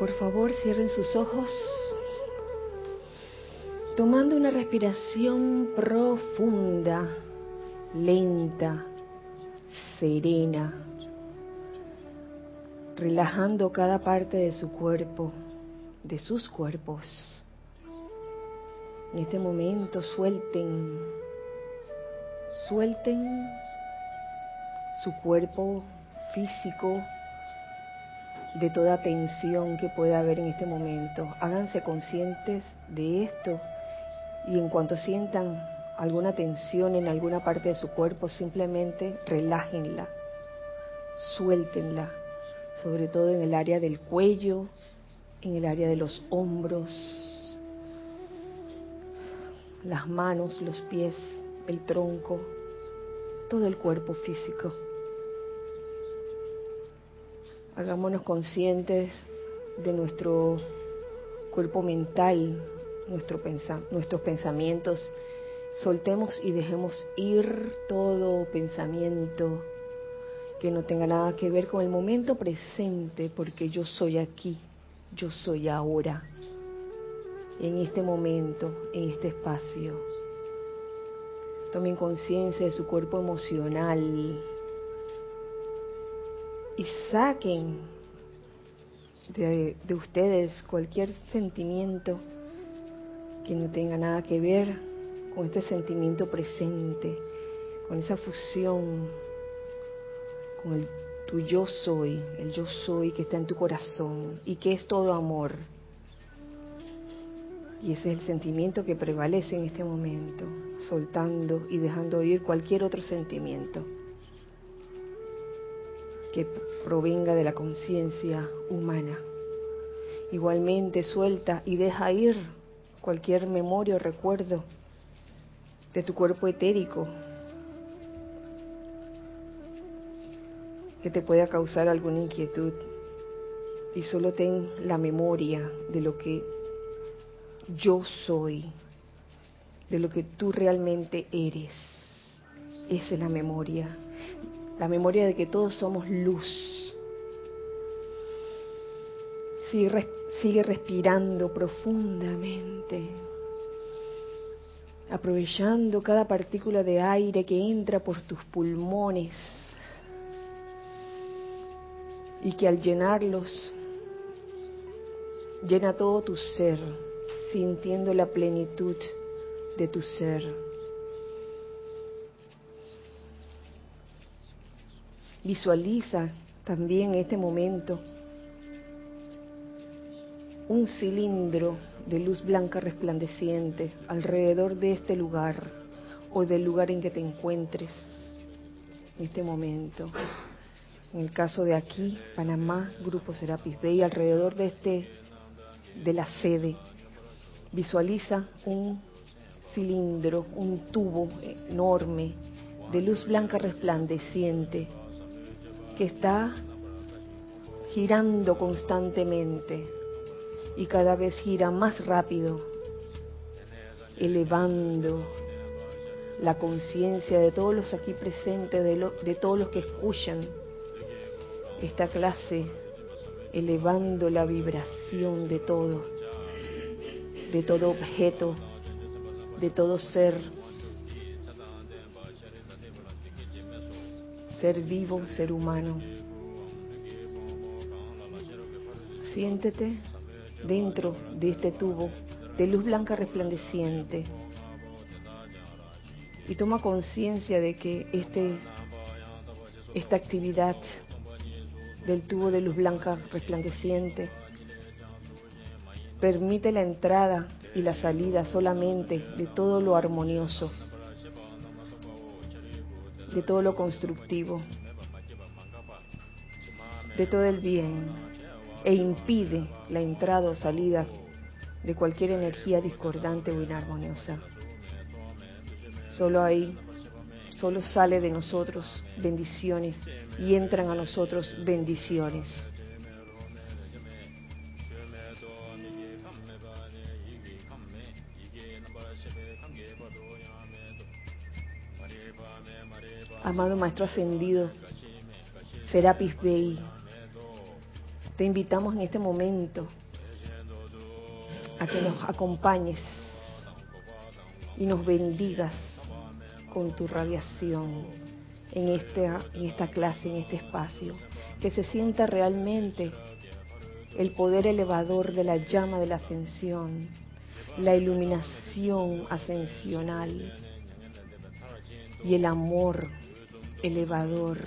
Por favor, cierren sus ojos, tomando una respiración profunda, lenta, serena, relajando cada parte de su cuerpo, de sus cuerpos. En este momento suelten, suelten su cuerpo físico de toda tensión que pueda haber en este momento. Háganse conscientes de esto y en cuanto sientan alguna tensión en alguna parte de su cuerpo, simplemente relájenla, suéltenla, sobre todo en el área del cuello, en el área de los hombros, las manos, los pies, el tronco, todo el cuerpo físico. Hagámonos conscientes de nuestro cuerpo mental, nuestro nuestros pensamientos. Soltemos y dejemos ir todo pensamiento que no tenga nada que ver con el momento presente, porque yo soy aquí, yo soy ahora, en este momento, en este espacio. Tomen conciencia de su cuerpo emocional, y saquen de, ustedes cualquier sentimiento que no tenga nada que ver con este sentimiento presente, con esa fusión, con el tu yo soy, el yo soy que está en tu corazón y que es todo amor. Y ese es el sentimiento que prevalece en este momento, soltando y dejando ir cualquier otro sentimiento que provenga de la conciencia humana. Igualmente suelta y deja ir cualquier memoria o recuerdo de tu cuerpo etérico que te pueda causar alguna inquietud y solo ten la memoria de lo que yo soy, de lo que tú realmente eres. Esa es la memoria la memoria de que todos somos luz. Sigue, respirando profundamente, aprovechando cada partícula de aire que entra por tus pulmones y que al llenarlos llena todo tu ser, sintiendo la plenitud de tu ser. Visualiza también en este momento un cilindro de luz blanca resplandeciente alrededor de este lugar o del lugar en que te encuentres en este momento. En el caso de aquí, Panamá, Grupo Serapis Bay, alrededor de este, de la sede, visualiza un cilindro, un tubo enorme de luz blanca resplandeciente que está girando constantemente y cada vez gira más rápido, elevando la conciencia de todos los aquí presentes, de, de todos los que escuchan esta clase, elevando la vibración de todo, de todo objeto, de todo ser ser vivo, ser humano. Siéntete dentro de este tubo de luz blanca resplandeciente y toma conciencia de que este, esta actividad del tubo de luz blanca resplandeciente permite la entrada y la salida solamente de todo lo armonioso de todo lo constructivo, de todo el bien, e impide la entrada o salida de cualquier energía discordante o inarmoniosa. Solo ahí, solo sale de nosotros bendiciones y entran a nosotros bendiciones. Amado Maestro Ascendido, Serapis Bey, te invitamos en este momento a que nos acompañes y nos bendigas con tu radiación en esta, en esta clase, en este espacio, que se sienta realmente el poder elevador de la llama de la ascensión, la iluminación ascensional y el amor elevador.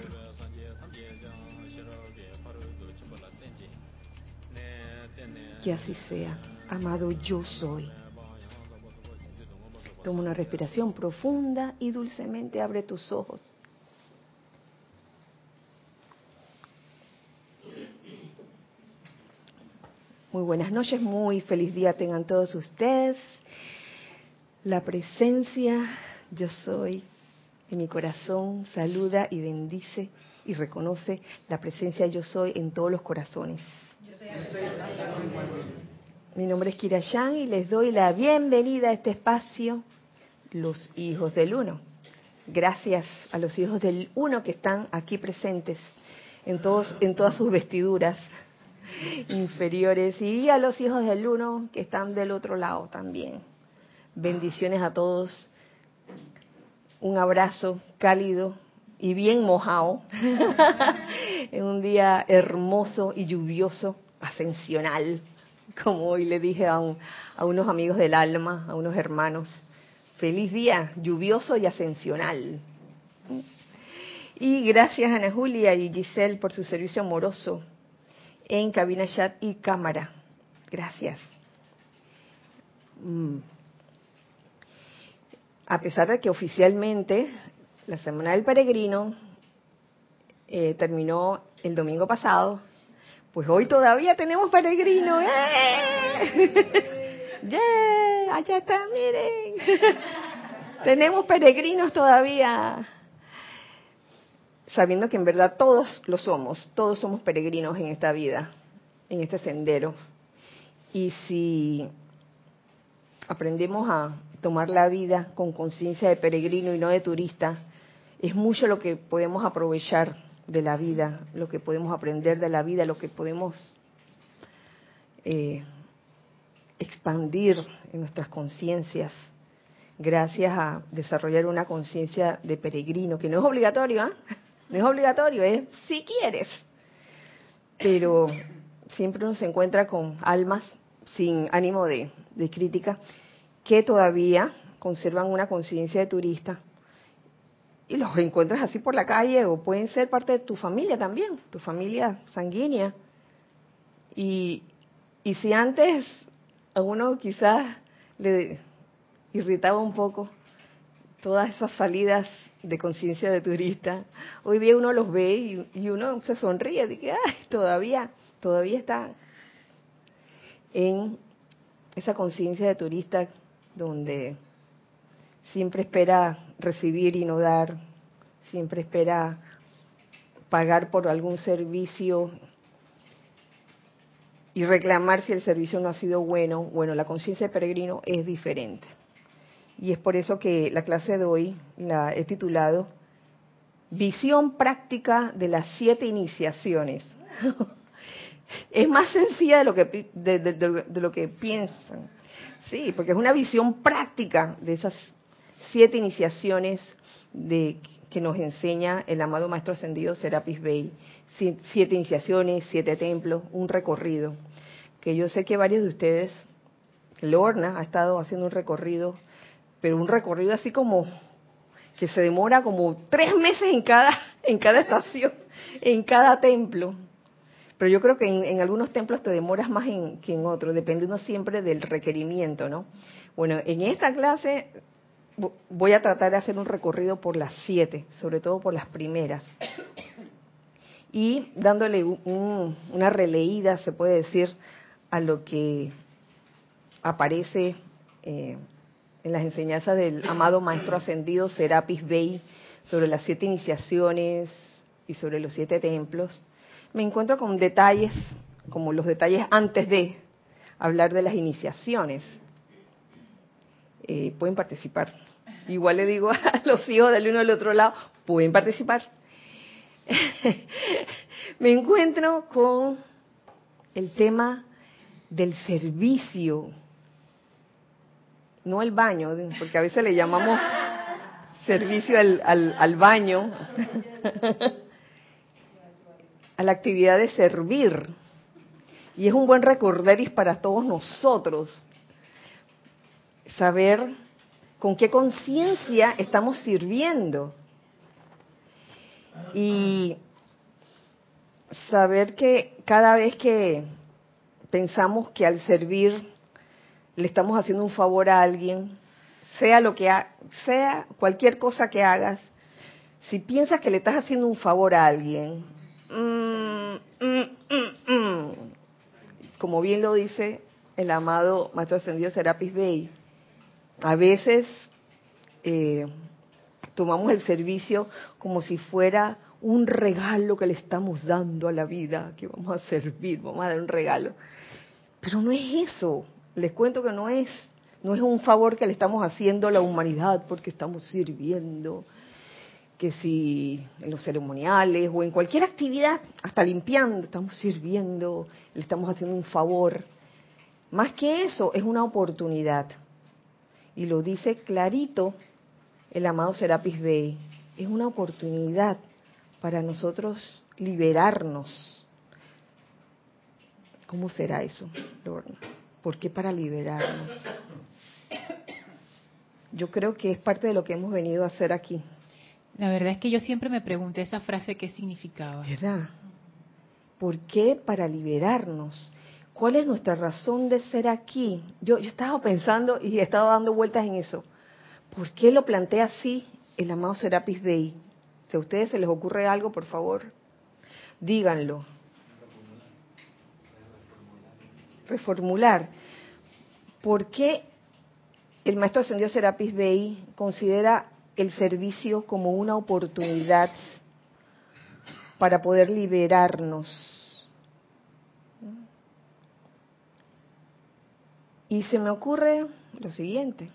Que así sea, amado yo soy. Toma una respiración profunda y dulcemente abre tus ojos. Muy buenas noches, muy feliz día tengan todos ustedes. La presencia yo soy mi corazón saluda y bendice y reconoce la presencia yo soy en todos los corazones. Mi nombre es Kira Yang y les doy la bienvenida a este espacio, los hijos del uno. Gracias a los hijos del uno que están aquí presentes en todos en todas sus vestiduras inferiores y a los hijos del uno que están del otro lado también. Bendiciones a todos. Un abrazo cálido y bien mojado en un día hermoso y lluvioso, ascensional, como hoy le dije a, a unos amigos del alma, a unos hermanos. Feliz día, lluvioso y ascensional. Y gracias a Ana Julia y Giselle por su servicio amoroso en cabina chat y cámara. Gracias. Mm. A pesar de que oficialmente la Semana del Peregrino eh, terminó el domingo pasado, pues hoy todavía tenemos peregrinos. ¡Eh! ¡Yeah! Allá está, miren. tenemos peregrinos todavía sabiendo que en verdad todos lo somos, todos somos peregrinos en esta vida, en este sendero. Y si aprendemos a tomar la vida con conciencia de peregrino y no de turista, es mucho lo que podemos aprovechar de la vida, lo que podemos aprender de la vida, lo que podemos eh, expandir en nuestras conciencias gracias a desarrollar una conciencia de peregrino, que no es obligatorio, ¿ah? No es obligatorio, es si quieres. Pero siempre uno se encuentra con almas sin ánimo de, crítica que todavía conservan una conciencia de turista y los encuentras así por la calle o pueden ser parte de tu familia también, tu familia sanguínea. Y, y si antes a uno quizás le irritaba un poco todas esas salidas de conciencia de turista, hoy día uno los ve y, uno se sonríe, de que Ay, todavía, todavía está en esa conciencia de turista donde siempre espera recibir y no dar, siempre espera pagar por algún servicio y reclamar si el servicio no ha sido bueno. Bueno, la conciencia de peregrino es diferente. Y es por eso que la clase de hoy la he titulado Visión práctica de las siete iniciaciones. es más sencilla de lo que de, lo que piensan. Sí, porque es una visión práctica de esas siete iniciaciones de que nos enseña el amado maestro ascendido Serapis Bey. Siete iniciaciones, siete templos, un recorrido. Que yo sé que varios de ustedes, Lorna ha estado haciendo un recorrido pero un recorrido así como que se demora como tres meses en cada, en cada estación, en cada templo. Pero yo creo que en, algunos templos te demoras más que en otros, dependiendo siempre del requerimiento, ¿no? Bueno, en esta clase voy a tratar de hacer un recorrido por las siete, sobre todo por las primeras. Y dándole una releída, se puede decir, a lo que aparece eh, en las enseñanzas del amado Maestro Ascendido Serapis Bey sobre las siete iniciaciones y sobre los siete templos, me encuentro con detalles, como los detalles antes de hablar de las iniciaciones. Eh, pueden participar. Igual le digo a los hijos del uno del otro lado, pueden participar. me encuentro con el tema del servicio, no el baño, porque a veces le llamamos servicio al, al, al baño, a la actividad de servir. Y es un buen recorderis para todos nosotros saber con qué conciencia estamos sirviendo. Y saber que cada vez que pensamos que al servir le estamos haciendo un favor a alguien, sea lo que sea cualquier cosa que hagas, si piensas que le estás haciendo un favor a alguien, mm, mm, mm, como bien lo dice el amado Maestro Ascendido Serapis Bey, a veces eh, tomamos el servicio como si fuera un regalo que le estamos dando a la vida, que vamos a servir, vamos a dar un regalo. Pero no es eso. Les cuento que no es, no es un favor que le estamos haciendo a la humanidad porque estamos sirviendo, que si en los ceremoniales o en cualquier actividad, hasta limpiando, estamos sirviendo, le estamos haciendo un favor. Más que eso, es una oportunidad. Y lo dice clarito el amado Serapis Bey. Es una oportunidad para nosotros liberarnos. ¿Cómo será eso, Lorna? ¿Por qué para liberarnos? Yo creo que es parte de lo que hemos venido a hacer aquí. La verdad es que yo siempre me pregunté esa frase qué significaba. ¿Verdad? ¿Por qué para liberarnos? ¿Cuál es nuestra razón de ser aquí? Yo, yo estaba pensando y he estado dando vueltas en eso. ¿Por qué lo plantea así el amado Serapis Bey? Si a ustedes se les ocurre algo, por favor, díganlo. Reformular. ¿Por qué el maestro ascendió Serapis Bey considera el servicio como una oportunidad para poder liberarnos? Y se me ocurre lo siguiente,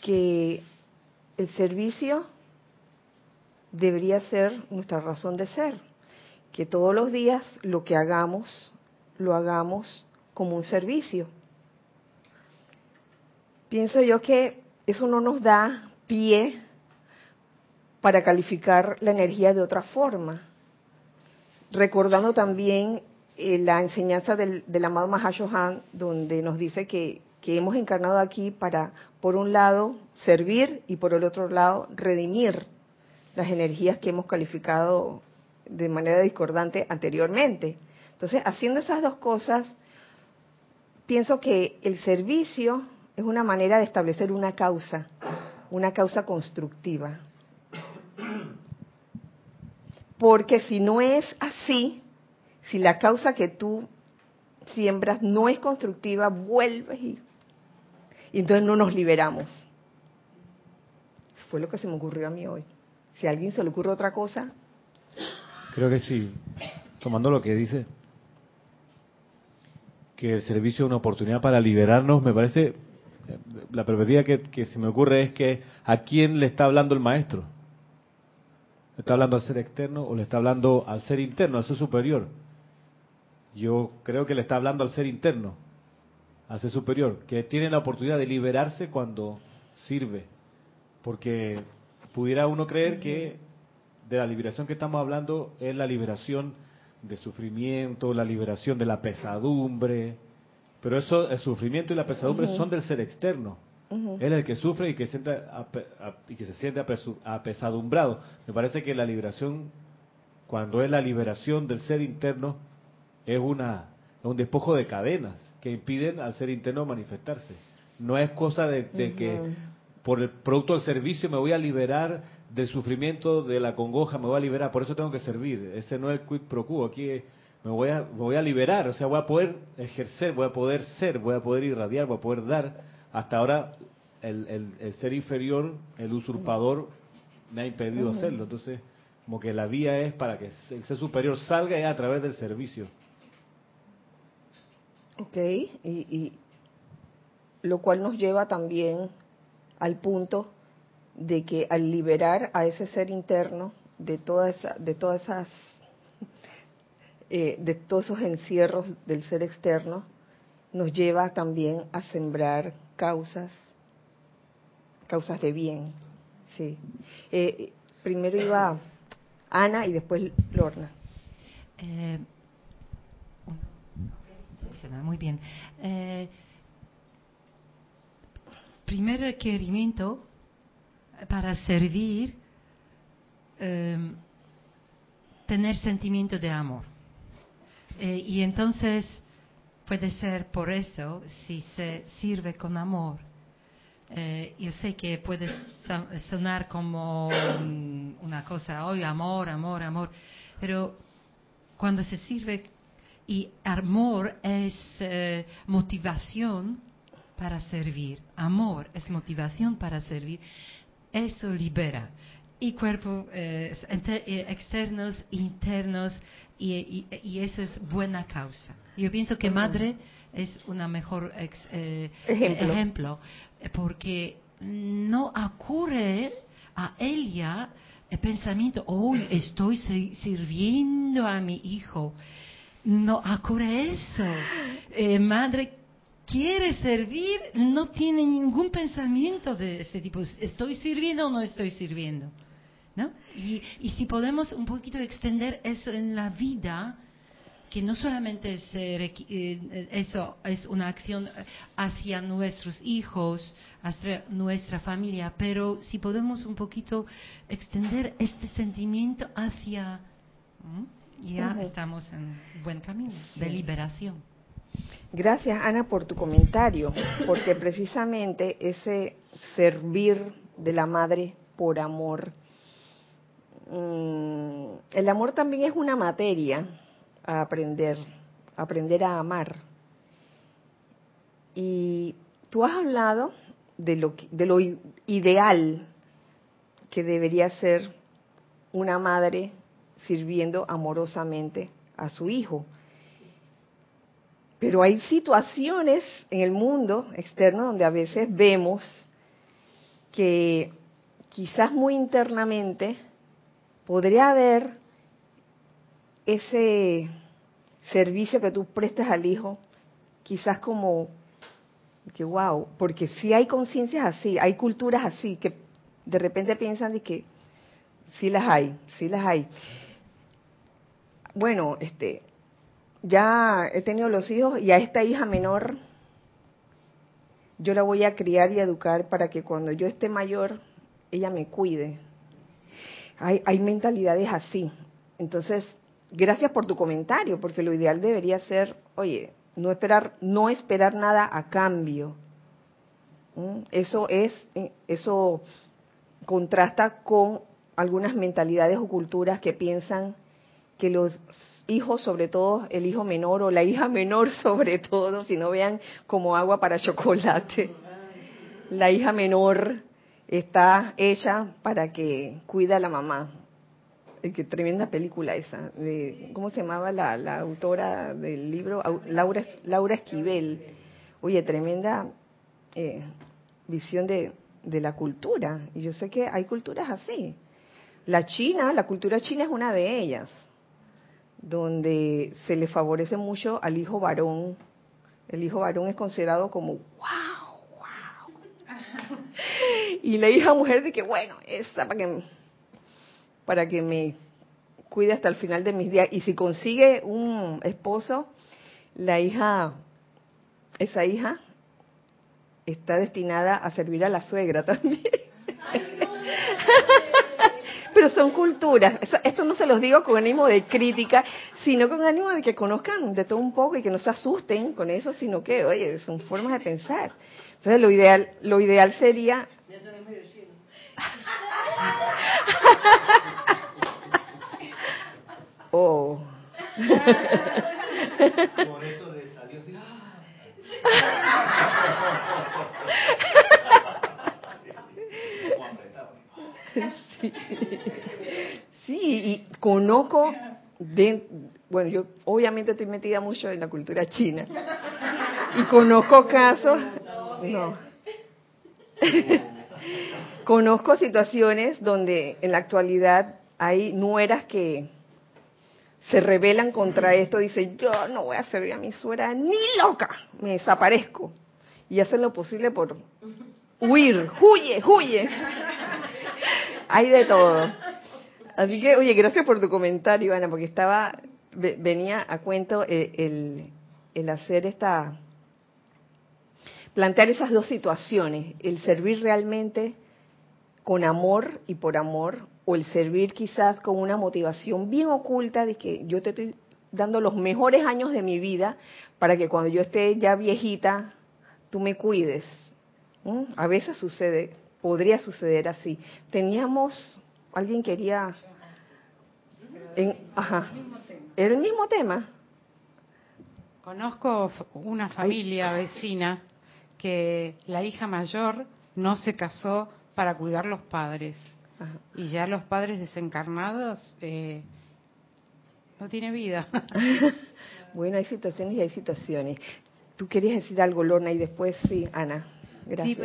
que el servicio debería ser nuestra razón de ser, que todos los días lo que hagamos, lo hagamos como un servicio. Pienso yo que eso no nos da pie para calificar la energía de otra forma, recordando también eh, la enseñanza del, del amado Mahashohan, donde nos dice que que hemos encarnado aquí para, por un lado, servir y por el otro lado, redimir las energías que hemos calificado de manera discordante anteriormente. Entonces, haciendo esas dos cosas, pienso que el servicio es una manera de establecer una causa, una causa constructiva. Porque si no es así, si la causa que tú siembras no es constructiva, vuelves y y entonces no nos liberamos. Fue lo que se me ocurrió a mí hoy. Si a alguien se le ocurre otra cosa. Creo que sí. Tomando lo que dice, que el servicio es una oportunidad para liberarnos, me parece, la perspectiva que, que se me ocurre es que a quién le está hablando el maestro. ¿Le está hablando al ser externo o le está hablando al ser interno, al ser superior? Yo creo que le está hablando al ser interno a ser superior, que tiene la oportunidad de liberarse cuando sirve. Porque pudiera uno creer que de la liberación que estamos hablando es la liberación de sufrimiento, la liberación de la pesadumbre, pero eso, el sufrimiento y la pesadumbre son del ser externo. Él es el que sufre y que, siente, y que se siente apesadumbrado. Me parece que la liberación, cuando es la liberación del ser interno, es una un despojo de cadenas que impiden al ser interno manifestarse. No es cosa de, que por el producto del servicio me voy a liberar del sufrimiento, de la congoja, me voy a liberar, por eso tengo que servir. Ese no es el quid pro quo, aquí me voy a, voy a liberar, o sea, voy a poder ejercer, voy a poder ser, voy a poder irradiar, voy a poder dar. Hasta ahora el, el, ser inferior, el usurpador, me ha impedido hacerlo. Entonces, como que la vía es para que el ser superior salga a través del servicio. Ok, y, lo cual nos lleva también al punto de que al liberar a ese ser interno de todas de todas esas eh, de todos esos encierros del ser externo, nos lleva también a sembrar causas, causas de bien. Sí. Eh, primero iba Ana y después Lorna. Eh, muy bien. Eh, primer requerimiento para servir, eh, tener sentimiento de amor. Eh, y entonces puede ser por eso, si se sirve con amor. Eh, yo sé que puede sonar como mm, una cosa, hoy amor, amor, amor, pero cuando se sirve y amor es eh, motivación para servir, amor es motivación para servir, eso libera. Y cuerpos eh, eh, externos, internos, y, eso es buena causa. Yo pienso que madre es una mejor ejemplo. ejemplo, porque no ocurre a ella el pensamiento, hoy estoy sirviendo a mi hijo no ocurre eso. Eh, madre quiere servir, no tiene ningún pensamiento de ese tipo. ¿Estoy sirviendo o no estoy sirviendo? ¿No? Y, y si podemos un poquito extender eso en la vida, que no solamente eh, eso es una acción hacia nuestros hijos, hacia nuestra familia, pero si podemos un poquito extender este sentimiento hacia ya estamos en buen camino de liberación. Gracias, Ana, por tu comentario, porque precisamente ese servir de la madre por amor, mm, el amor también es una materia a aprender, aprender a amar. Y tú has hablado de lo, de lo ideal que debería ser una madre sirviendo amorosamente a su hijo. Pero hay situaciones en el mundo externo donde a veces vemos que quizás muy internamente podría haber ese servicio que tú prestas al hijo, quizás como que wow, porque si hay conciencias así, hay culturas así que de repente piensan de que sí las hay, sí las hay bueno, este, ya he tenido los hijos y a esta hija menor yo la voy a criar y educar para que cuando yo esté mayor ella me cuide. Hay, hay mentalidades así. Entonces, gracias por tu comentario, porque lo ideal debería ser, oye, no esperar, no esperar nada a cambio. ¿Mm? Eso es, eh, eso contrasta con algunas mentalidades o culturas que piensan que los hijos, sobre todo el hijo menor o la hija menor sobre todo, si no vean como agua para chocolate, la hija menor está hecha para que cuida a la mamá. Qué tremenda película esa. De, ¿Cómo se llamaba la, la autora del libro? Laura, Laura Esquivel. Oye, tremenda eh, visión de, de la cultura. Y yo sé que hay culturas así. La China, la cultura china es una de ellas donde se le favorece mucho al hijo varón. El hijo varón es considerado como, wow. Y la hija mujer de que, bueno, esa para que, para que me cuide hasta el final de mis días. Y si consigue un esposo, la hija, esa hija, está destinada a servir a la suegra también pero son culturas. Esto no se los digo con ánimo de crítica, sino con ánimo de que conozcan de todo un poco y que no se asusten con eso, sino que, oye, son formas de pensar. Entonces, lo ideal, lo ideal sería. oh. Por eso le salió así. Sí. y conozco, de, bueno, yo obviamente estoy metida mucho en la cultura china y conozco casos, no, conozco situaciones donde en la actualidad hay nueras que se rebelan contra esto, dicen, yo no voy a servir a mi suegra ni loca, me desaparezco. Y hacen lo posible por huir, huye, huye. Hay de todo. Así que, oye, gracias por tu comentario, Ana, porque estaba, venía a cuento eh, el, el hacer esta, plantear esas dos situaciones, el servir realmente con amor y por amor, o el servir quizás con una motivación bien oculta de que yo te estoy dando los mejores años de mi vida para que cuando yo esté ya viejita, tú me cuides. A veces sucede, podría suceder así. Teníamos, alguien quería... En, ajá, ¿Era el mismo tema? Conozco una familia vecina que la hija mayor no se casó para cuidar los padres. Y ya los padres desencarnados eh, no tiene vida. bueno, hay situaciones y hay situaciones. Tú querías decir algo, Lorna, y después sí, Ana. Gracias. Sí,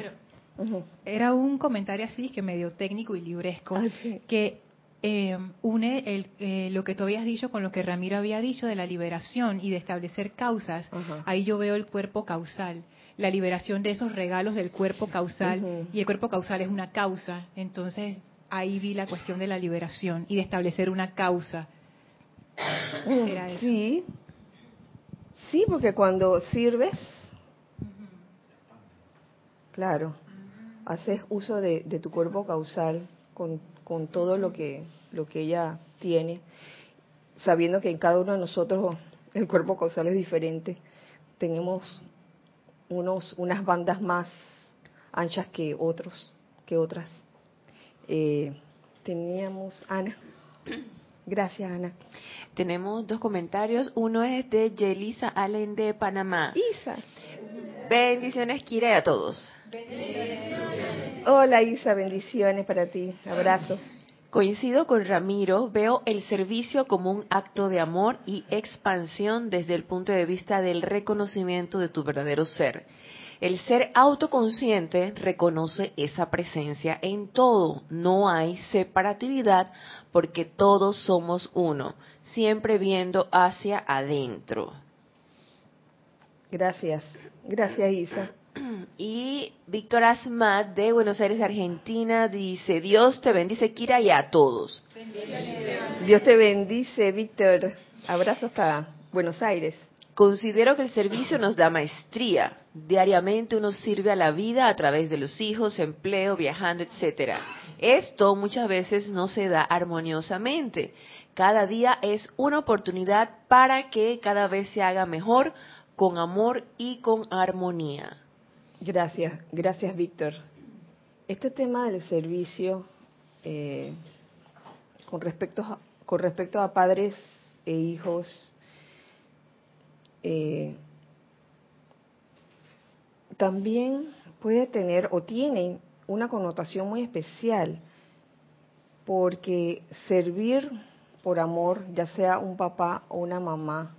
pero era un comentario así que medio técnico y libresco, ah, que eh, une el, eh, lo que tú habías dicho con lo que Ramiro había dicho de la liberación y de establecer causas. Ahí yo veo el cuerpo causal, la liberación de esos regalos del cuerpo causal y el cuerpo causal es una causa. Entonces ahí vi la cuestión de la liberación y de establecer una causa. Era eso. Sí, sí, porque cuando sirves, claro, haces uso de, de tu cuerpo causal con con todo lo que, lo que ella tiene, sabiendo que en cada uno de nosotros el cuerpo causal es diferente. Tenemos unos, unas bandas más anchas que otros, que otras. Eh, teníamos Ana. Gracias, Ana. Tenemos dos comentarios. Uno es de Yelisa Allen de Panamá. Isa. Bendiciones, Kira, y a todos. Hola Isa, bendiciones para ti. Abrazo. Coincido con Ramiro, veo el servicio como un acto de amor y expansión desde el punto de vista del reconocimiento de tu verdadero ser. El ser autoconsciente reconoce esa presencia en todo. No hay separatividad porque todos somos uno, siempre viendo hacia adentro. Gracias. Gracias, Isa. Y Víctor Asmat de Buenos Aires, Argentina, dice, Dios te bendice, Kira, y a todos. Dios te bendice, Víctor. Abrazos a Buenos Aires. Considero que el servicio nos da maestría. Diariamente uno sirve a la vida a través de los hijos, empleo, viajando, etcétera. Esto muchas veces no se da armoniosamente. Cada día es una oportunidad para que cada vez se haga mejor, con amor y con armonía. Gracias, gracias Víctor. Este tema del servicio eh, con, respecto a, con respecto a padres e hijos eh, también puede tener o tiene una connotación muy especial porque servir por amor, ya sea un papá o una mamá,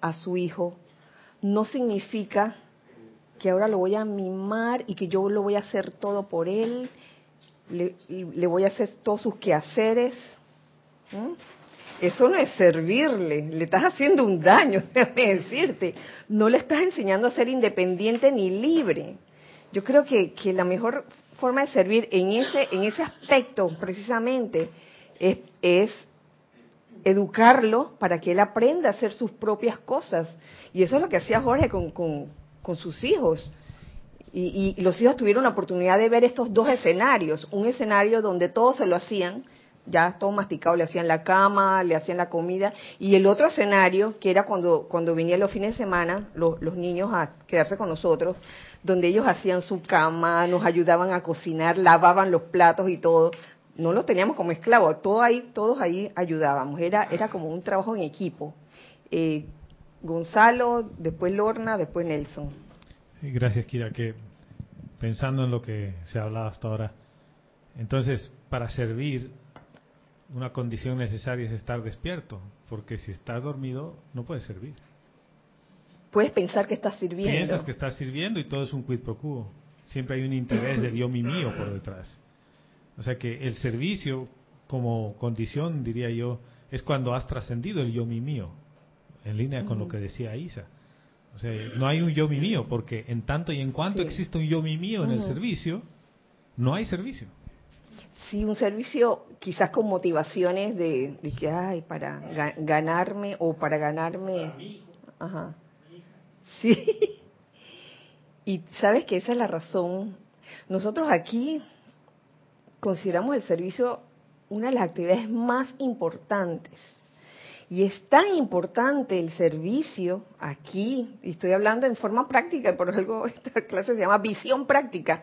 a su hijo, no significa que ahora lo voy a mimar y que yo lo voy a hacer todo por él, le, voy a hacer todos sus quehaceres. Eso no es servirle, le estás haciendo un daño, déjame decirte. No le estás enseñando a ser independiente ni libre. Yo creo que, que la mejor forma de servir en ese, en ese aspecto precisamente es, es educarlo para que él aprenda a hacer sus propias cosas. Y eso es lo que hacía Jorge con, con sus hijos. Y, los hijos tuvieron la oportunidad de ver estos dos escenarios. Un escenario donde todos se lo hacían, ya todo masticado, le hacían la cama, le hacían la comida. Y el otro escenario, que era cuando, cuando venían los fines de semana, los, los niños a quedarse con nosotros, donde ellos hacían su cama, nos ayudaban a cocinar, lavaban los platos y todo. No los teníamos como esclavos, todo ahí, todos ahí ayudábamos. Era, era como un trabajo en equipo. Eh, Gonzalo, después Lorna, después Nelson. Gracias, Kira. Que pensando en lo que se ha hablado hasta ahora, entonces, para servir, una condición necesaria es estar despierto, porque si estás dormido, no puedes servir. Puedes pensar que estás sirviendo. Piensas que estás sirviendo y todo es un quid pro quo. Siempre hay un interés de Dios mi mío por detrás. O sea que el servicio, como condición, diría yo, es cuando has trascendido el yo mi mío, en línea con lo que decía Isa. O sea, no hay un yo mi mío, porque en tanto y en cuanto existe un yo mi mío en el servicio, no hay servicio. Sí, un servicio quizás con motivaciones de, que, ay, para ganarme o para ganarme. Ajá. Sí. Y sabes que esa es la razón. Nosotros aquí consideramos el servicio una de las actividades más importantes. Y es tan importante el servicio aquí, y estoy hablando en forma práctica, por algo esta clase se llama visión práctica,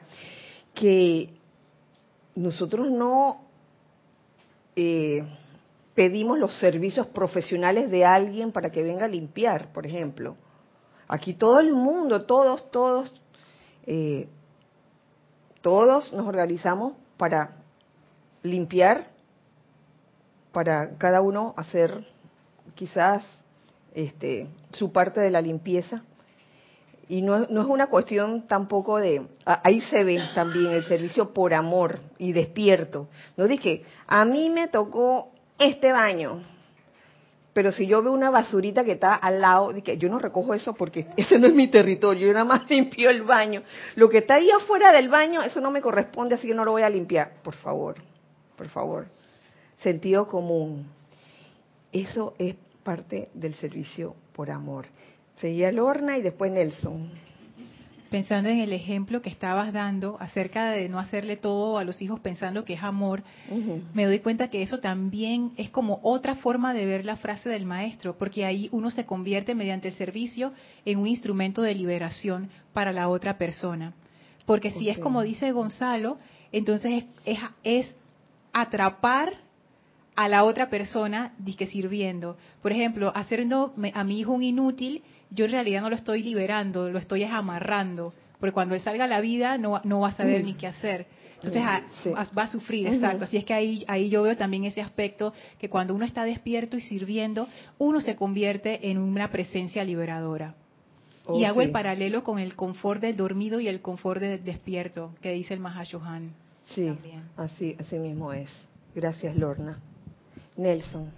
que nosotros no eh, pedimos los servicios profesionales de alguien para que venga a limpiar, por ejemplo. Aquí todo el mundo, todos, todos, eh, todos nos organizamos para limpiar, para cada uno hacer quizás este, su parte de la limpieza. Y no, no es una cuestión tampoco de, ahí se ve también el servicio por amor y despierto. No dije, a mí me tocó este baño, pero si yo veo una basurita que está al lado, dije, yo no recojo eso porque ese no es mi territorio, yo nada más limpio el baño. Lo que está ahí afuera del baño, eso no me corresponde, así que no lo voy a limpiar. Por favor, por favor. Sentido común. Eso es parte del servicio por amor. Seguía Lorna y después Nelson. Pensando en el ejemplo que estabas dando acerca de no hacerle todo a los hijos pensando que es amor, me doy cuenta que eso también es como otra forma de ver la frase del maestro, porque ahí uno se convierte mediante el servicio en un instrumento de liberación para la otra persona. Porque si es como dice Gonzalo, entonces es, es atrapar a la otra persona disque sirviendo. Por ejemplo, haciendo a mi hijo un inútil, yo en realidad no lo estoy liberando, lo estoy amarrando. Porque cuando él salga a la vida no, no va a saber ni qué hacer. Entonces va a sufrir, exacto. Así es que ahí, ahí yo veo también ese aspecto que cuando uno está despierto y sirviendo, uno se convierte en una presencia liberadora. Oh, y hago el paralelo con el confort del dormido y el confort del despierto, que dice el Mahashohan. Sí, así, así mismo es. Gracias, Lorna. Nelson.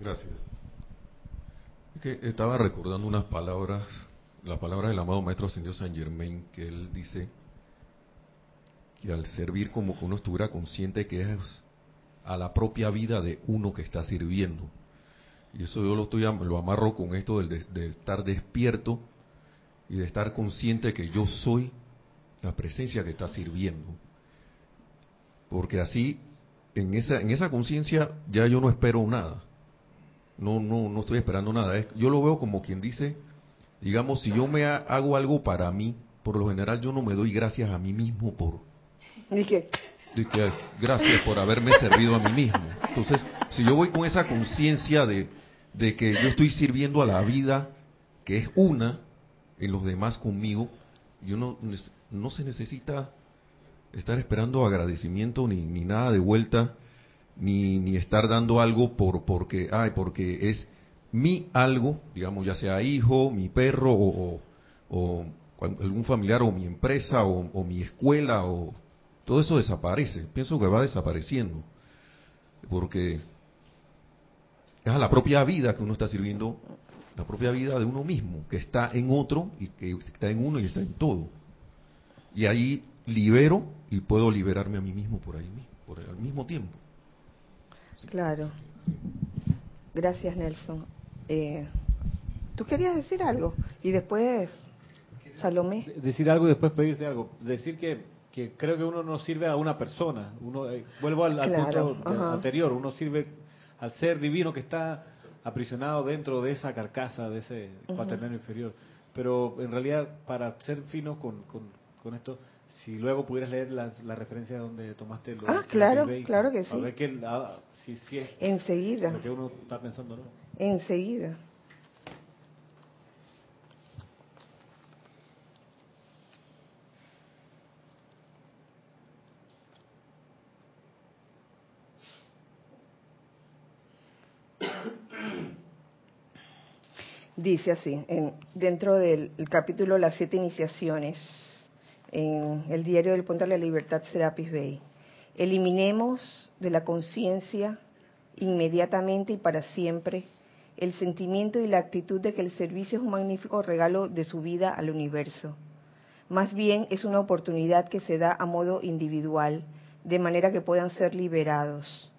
Gracias. que estaba recordando unas palabras, las palabras del amado Maestro Ascendido San Germain, que él dice que al servir como que uno estuviera consciente que es a la propia vida de uno que está sirviendo. Y eso yo lo, estoy, lo amarro con esto de, de estar despierto y de estar consciente que yo soy la presencia que está sirviendo porque así en esa en esa conciencia ya yo no espero nada. No no no estoy esperando nada. Yo lo veo como quien dice digamos si yo me hago algo para mí por lo general yo no me doy gracias a mí mismo por dije gracias por haberme servido a mí mismo. Entonces si yo voy con esa conciencia de de que yo estoy sirviendo a la vida que es una en los demás conmigo yo no no se necesita estar esperando agradecimiento ni, ni nada de vuelta, ni, ni estar dando algo por porque, ay, porque es mi algo, digamos, ya sea hijo, mi perro o, o, algún familiar o mi empresa o, mi escuela o todo eso desaparece. Pienso que va desapareciendo porque es la propia vida que uno está sirviendo, la propia vida de uno mismo, que está en otro y que está en uno y está en todo. Y ahí libero y puedo liberarme a mí mismo por ahí por al mismo tiempo. Claro. Gracias, Nelson. Eh, ¿Tú querías decir algo? Y después, Salomé. Decir algo y después pedirte algo. Decir que, que creo que uno no sirve a una persona. Uno eh, Vuelvo al, punto anterior. Uno sirve al ser divino que está aprisionado dentro de esa carcasa, de ese cuaternario inferior. Pero en realidad, para ser finos con, con, con esto, si luego pudieras leer la, la referencia donde tomaste lo Ah, claro, claro que sí. A ver que, ah, si, si es Enseguida. lo que uno está pensando, ¿no? Enseguida. Dice así, en, dentro del capítulo Las siete iniciaciones, en el diario del Punto de la Libertad Serapis Bay. Eliminemos de la conciencia inmediatamente y para siempre el sentimiento y la actitud de que el servicio es un magnífico regalo de su vida al universo. Más bien es una oportunidad que se da a modo individual, de manera que puedan ser liberados.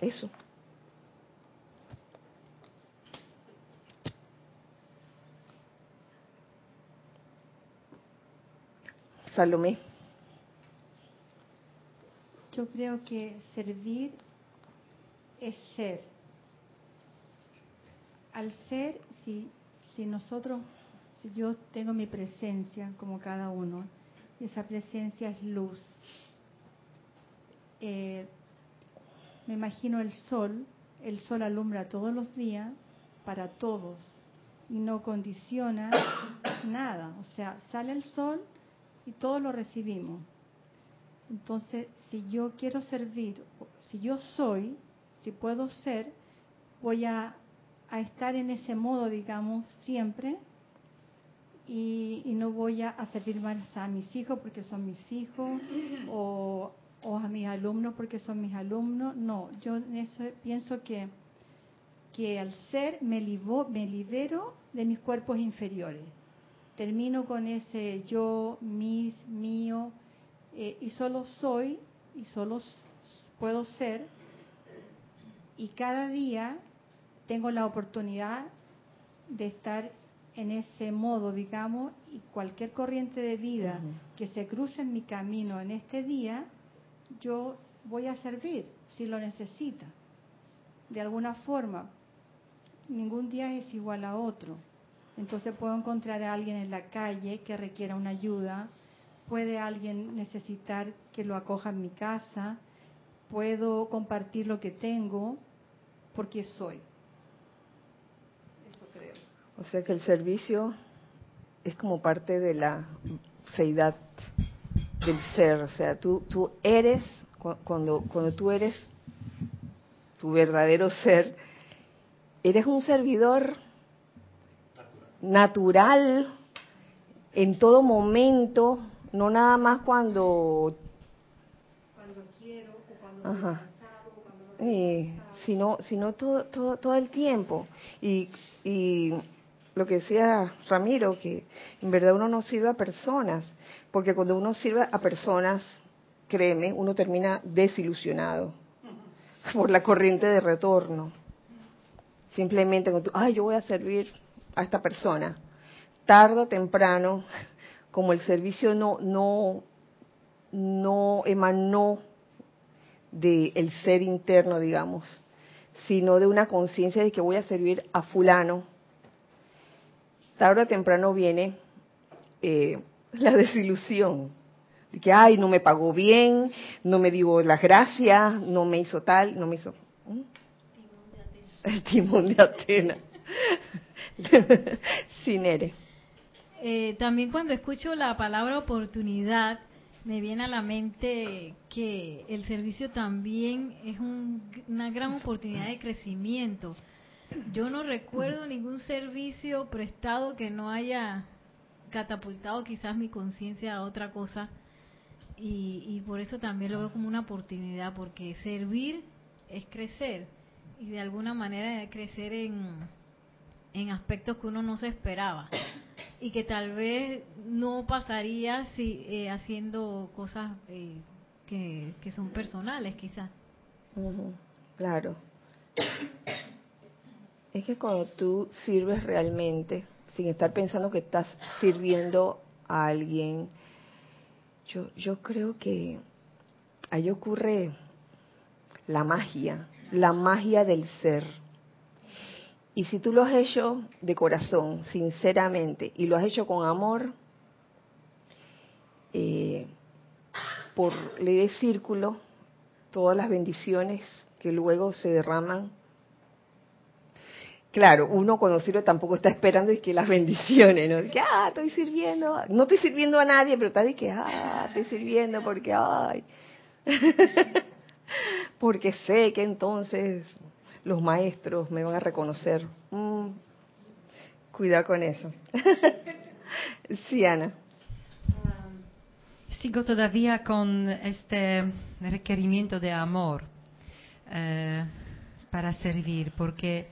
Eso. Salomé. Yo creo que servir es ser. Al ser, si, si nosotros, si yo tengo mi presencia como cada uno, y esa presencia es luz. Eh, me imagino el sol, el sol alumbra todos los días para todos y no condiciona nada. O sea, sale el sol y todos lo recibimos. Entonces, si yo quiero servir, si yo soy, si puedo ser, voy a, estar en ese modo, digamos, siempre, y, no voy a, servir más a mis hijos porque son mis hijos, o, a mis alumnos porque son mis alumnos. No, yo pienso que, que al ser me, me libero de mis cuerpos inferiores. Termino con ese yo, mis, mío, eh, y solo soy y solo puedo ser y cada día tengo la oportunidad de estar en ese modo, digamos, y cualquier corriente de vida que se cruce en mi camino en este día, yo voy a servir si lo necesita. De alguna forma, ningún día es igual a otro. Entonces puedo encontrar a alguien en la calle que requiera una ayuda, puede alguien necesitar que lo acoja en mi casa, puedo compartir lo que tengo porque soy. Eso creo. O sea que el servicio es como parte de la seidad del ser, o sea, tú, tú eres, cuando, cuando tú eres tu verdadero ser, eres un servidor natural en todo momento, no nada más cuando cuando quiero o cuando Ajá. Eh, sino sino todo, todo todo el tiempo. Y y lo que decía Ramiro que en verdad uno no sirve a personas porque cuando uno sirve a personas créeme uno termina desilusionado por la corriente de retorno. Simplemente ay yo voy a servir a esta persona. Tarde o temprano como el servicio no, no, no emanó del ser interno, digamos, sino de una conciencia de que voy a servir a fulano, tarde o temprano viene eh, la desilusión, de que, ay, no me pagó bien, no me dio las gracias, no me hizo tal, no me hizo... El timón de Atena. Sin eres. Eh, también cuando escucho la palabra oportunidad, me viene a la mente que el servicio también es una gran oportunidad de crecimiento. Yo no recuerdo ningún servicio prestado que no haya catapultado quizás mi conciencia a otra cosa y, y, por eso también lo veo como una oportunidad porque servir es crecer y de alguna manera crecer en, en aspectos que uno no se esperaba y que tal vez no pasaría si eh, haciendo cosas eh, que, que, son personales quizás. Claro. Es que cuando tú sirves realmente, sin estar pensando que estás sirviendo a alguien, yo, yo creo que ahí ocurre la magia, la magia del ser y si tú lo has hecho de corazón, sinceramente, y lo has hecho con amor, eh, por ley de círculo, todas las bendiciones que luego se derraman. Claro, uno cuando sirve tampoco está esperando y que las bendiciones, ¿no? Que, ah, estoy sirviendo, no estoy sirviendo a nadie, pero está de que, ah, estoy sirviendo porque, ay, porque sé que entonces los maestros me van a reconocer. Mm, cuidado con eso. sí, Ana. sigo todavía con este requerimiento de amor eh, para servir, porque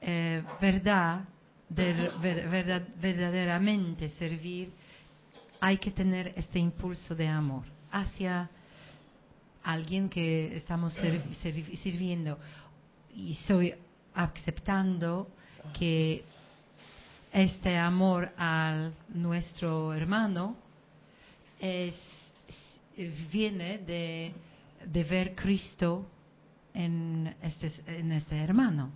eh, verdad, de- ver- verdad- verdaderamente servir, hay que tener este impulso de amor hacia alguien que estamos sirviendo. Y estoy aceptando que este amor a nuestro hermano es, viene de, de ver Cristo en este, en este hermano.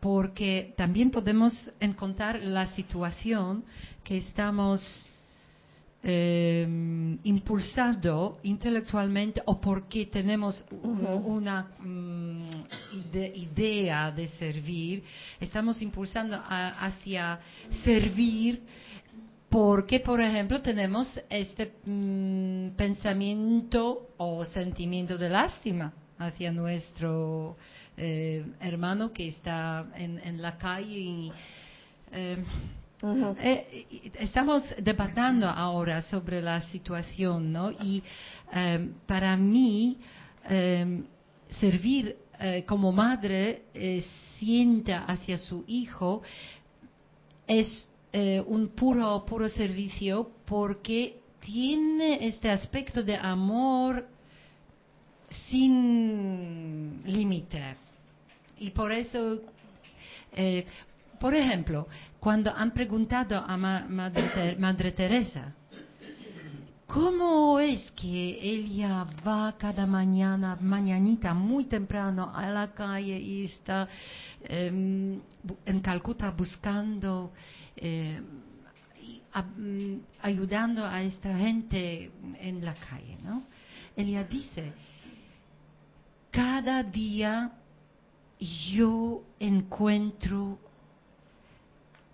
Porque también podemos encontrar la situación que estamos eh, impulsado intelectualmente o porque tenemos un- una mm, ide- idea de servir, estamos impulsando a- hacia servir porque, por ejemplo, tenemos este mm, pensamiento o sentimiento de lástima hacia nuestro eh, hermano que está en, en la calle y eh, eh, estamos debatiendo ahora sobre la situación, ¿no? Y eh, para mí, eh, servir eh, como madre eh, sienta hacia su hijo es un puro, puro servicio porque tiene este aspecto de amor sin límite. Y por eso, por ejemplo, cuando han preguntado a Ma- Madre, Madre Teresa, ¿cómo es que ella va cada mañana, mañanita, muy temprano a la calle y está em, en Calcuta buscando, eh, mm, ayudando a esta gente en la calle, ¿no? Ella dice, cada día yo encuentro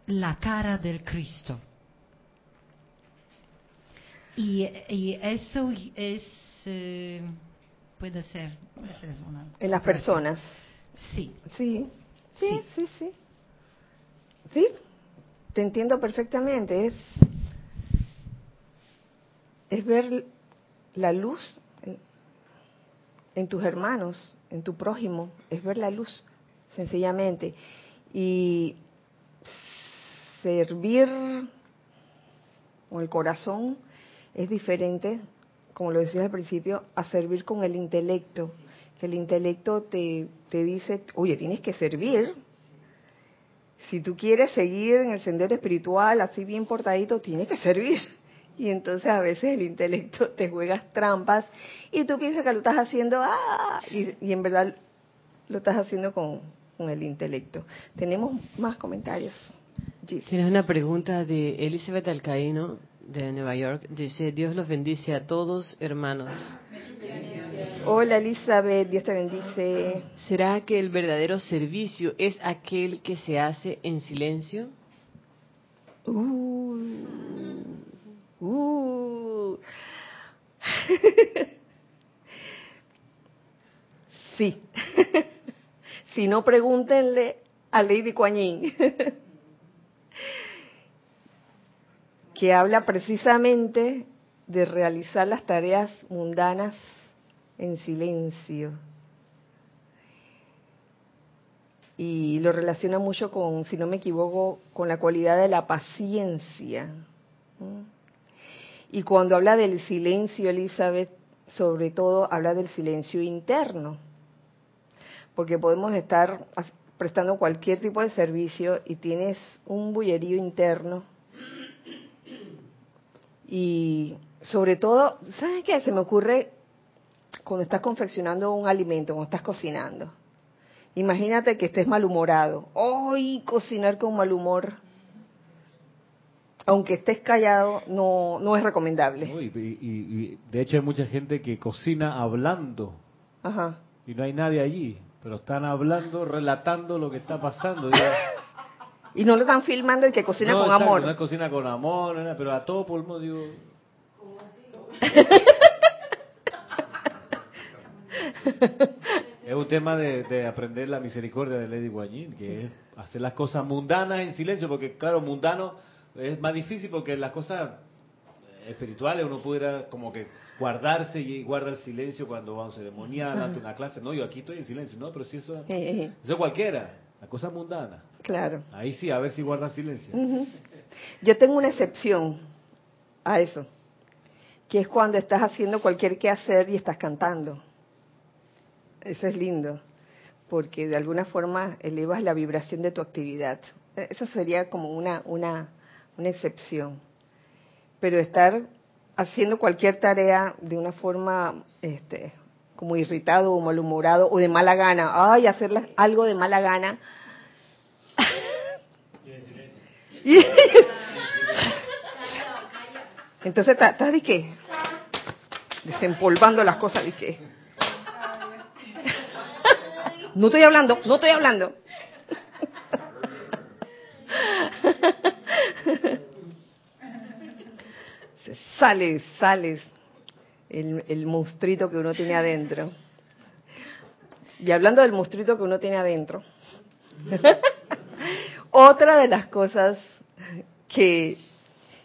la cara del Cristo. Y, y eso es, eh, puede ser, esa es una En las personas. Sí. Sí, sí, sí, sí. Sí, te entiendo perfectamente. Es, es ver la luz en tus hermanos, en tu prójimo. Es ver la luz, sencillamente. Y servir con el corazón es diferente, como lo decías al principio, a servir con el intelecto. Que el intelecto te, te dice, oye, tienes que servir. Si tú quieres seguir en el sendero espiritual así bien portadito, tienes que servir. Y entonces a veces el intelecto te juegas trampas y tú piensas que lo estás haciendo, ¡ah! y, y en verdad lo estás haciendo con, con el intelecto. Tenemos más comentarios. Tienes una pregunta de Elizabeth Alcaíno de Nueva York. Dice, Dios los bendice a todos, hermanos. Hola Elizabeth, Dios te bendice. ¿Será que el verdadero servicio es aquel que se hace en silencio? Uh, uh. sí. si no, pregúntenle a Lady Kuan Yin, que habla precisamente de realizar las tareas mundanas en silencio. Y lo relaciona mucho con, si no me equivoco, con la cualidad de la paciencia. Y cuando habla del silencio, Elizabeth, sobre todo habla del silencio interno. Porque podemos estar prestando cualquier tipo de servicio y tienes un bullerío interno. Y sobre todo, ¿sabes qué? Se me ocurre cuando estás confeccionando un alimento, cuando estás cocinando. Imagínate que estés malhumorado. Hoy cocinar con mal humor, aunque estés callado, no, no es recomendable. ¿no? Y, y- y- de hecho hay mucha gente que cocina hablando Ajá. y no hay nadie allí, pero están hablando, relatando lo que está pasando. Y no lo están filmando el que cocina no, con exacto, amor. No es cocina con amor, no pero a todo pulmón digo... Es un tema de, de aprender la misericordia de Lady Guanyin, que es hacer las cosas mundanas en silencio, porque claro, mundano es más difícil porque las cosas espirituales uno pudiera como que guardarse y guarda el silencio cuando va a un ceremonial, ante una clase. No, yo aquí estoy en silencio. No, pero si eso, eso cualquiera, la cosa mundana. Claro. Ahí sí, a ver si guarda silencio. Yo tengo una excepción a eso, que es cuando estás haciendo cualquier quehacer y estás cantando. Eso es lindo, porque de alguna forma elevas la vibración de tu actividad. Eso sería como una, una, una excepción. Pero estar haciendo cualquier tarea de una forma este, como irritado o malhumorado o de mala gana, ay, hacer algo de mala gana. Entonces estás de qué? Desempolvando las cosas de qué. No estoy hablando, no estoy hablando. sale, sale el, el monstruito que uno tiene adentro. Y hablando del monstruito que uno tiene adentro, otra de las cosas que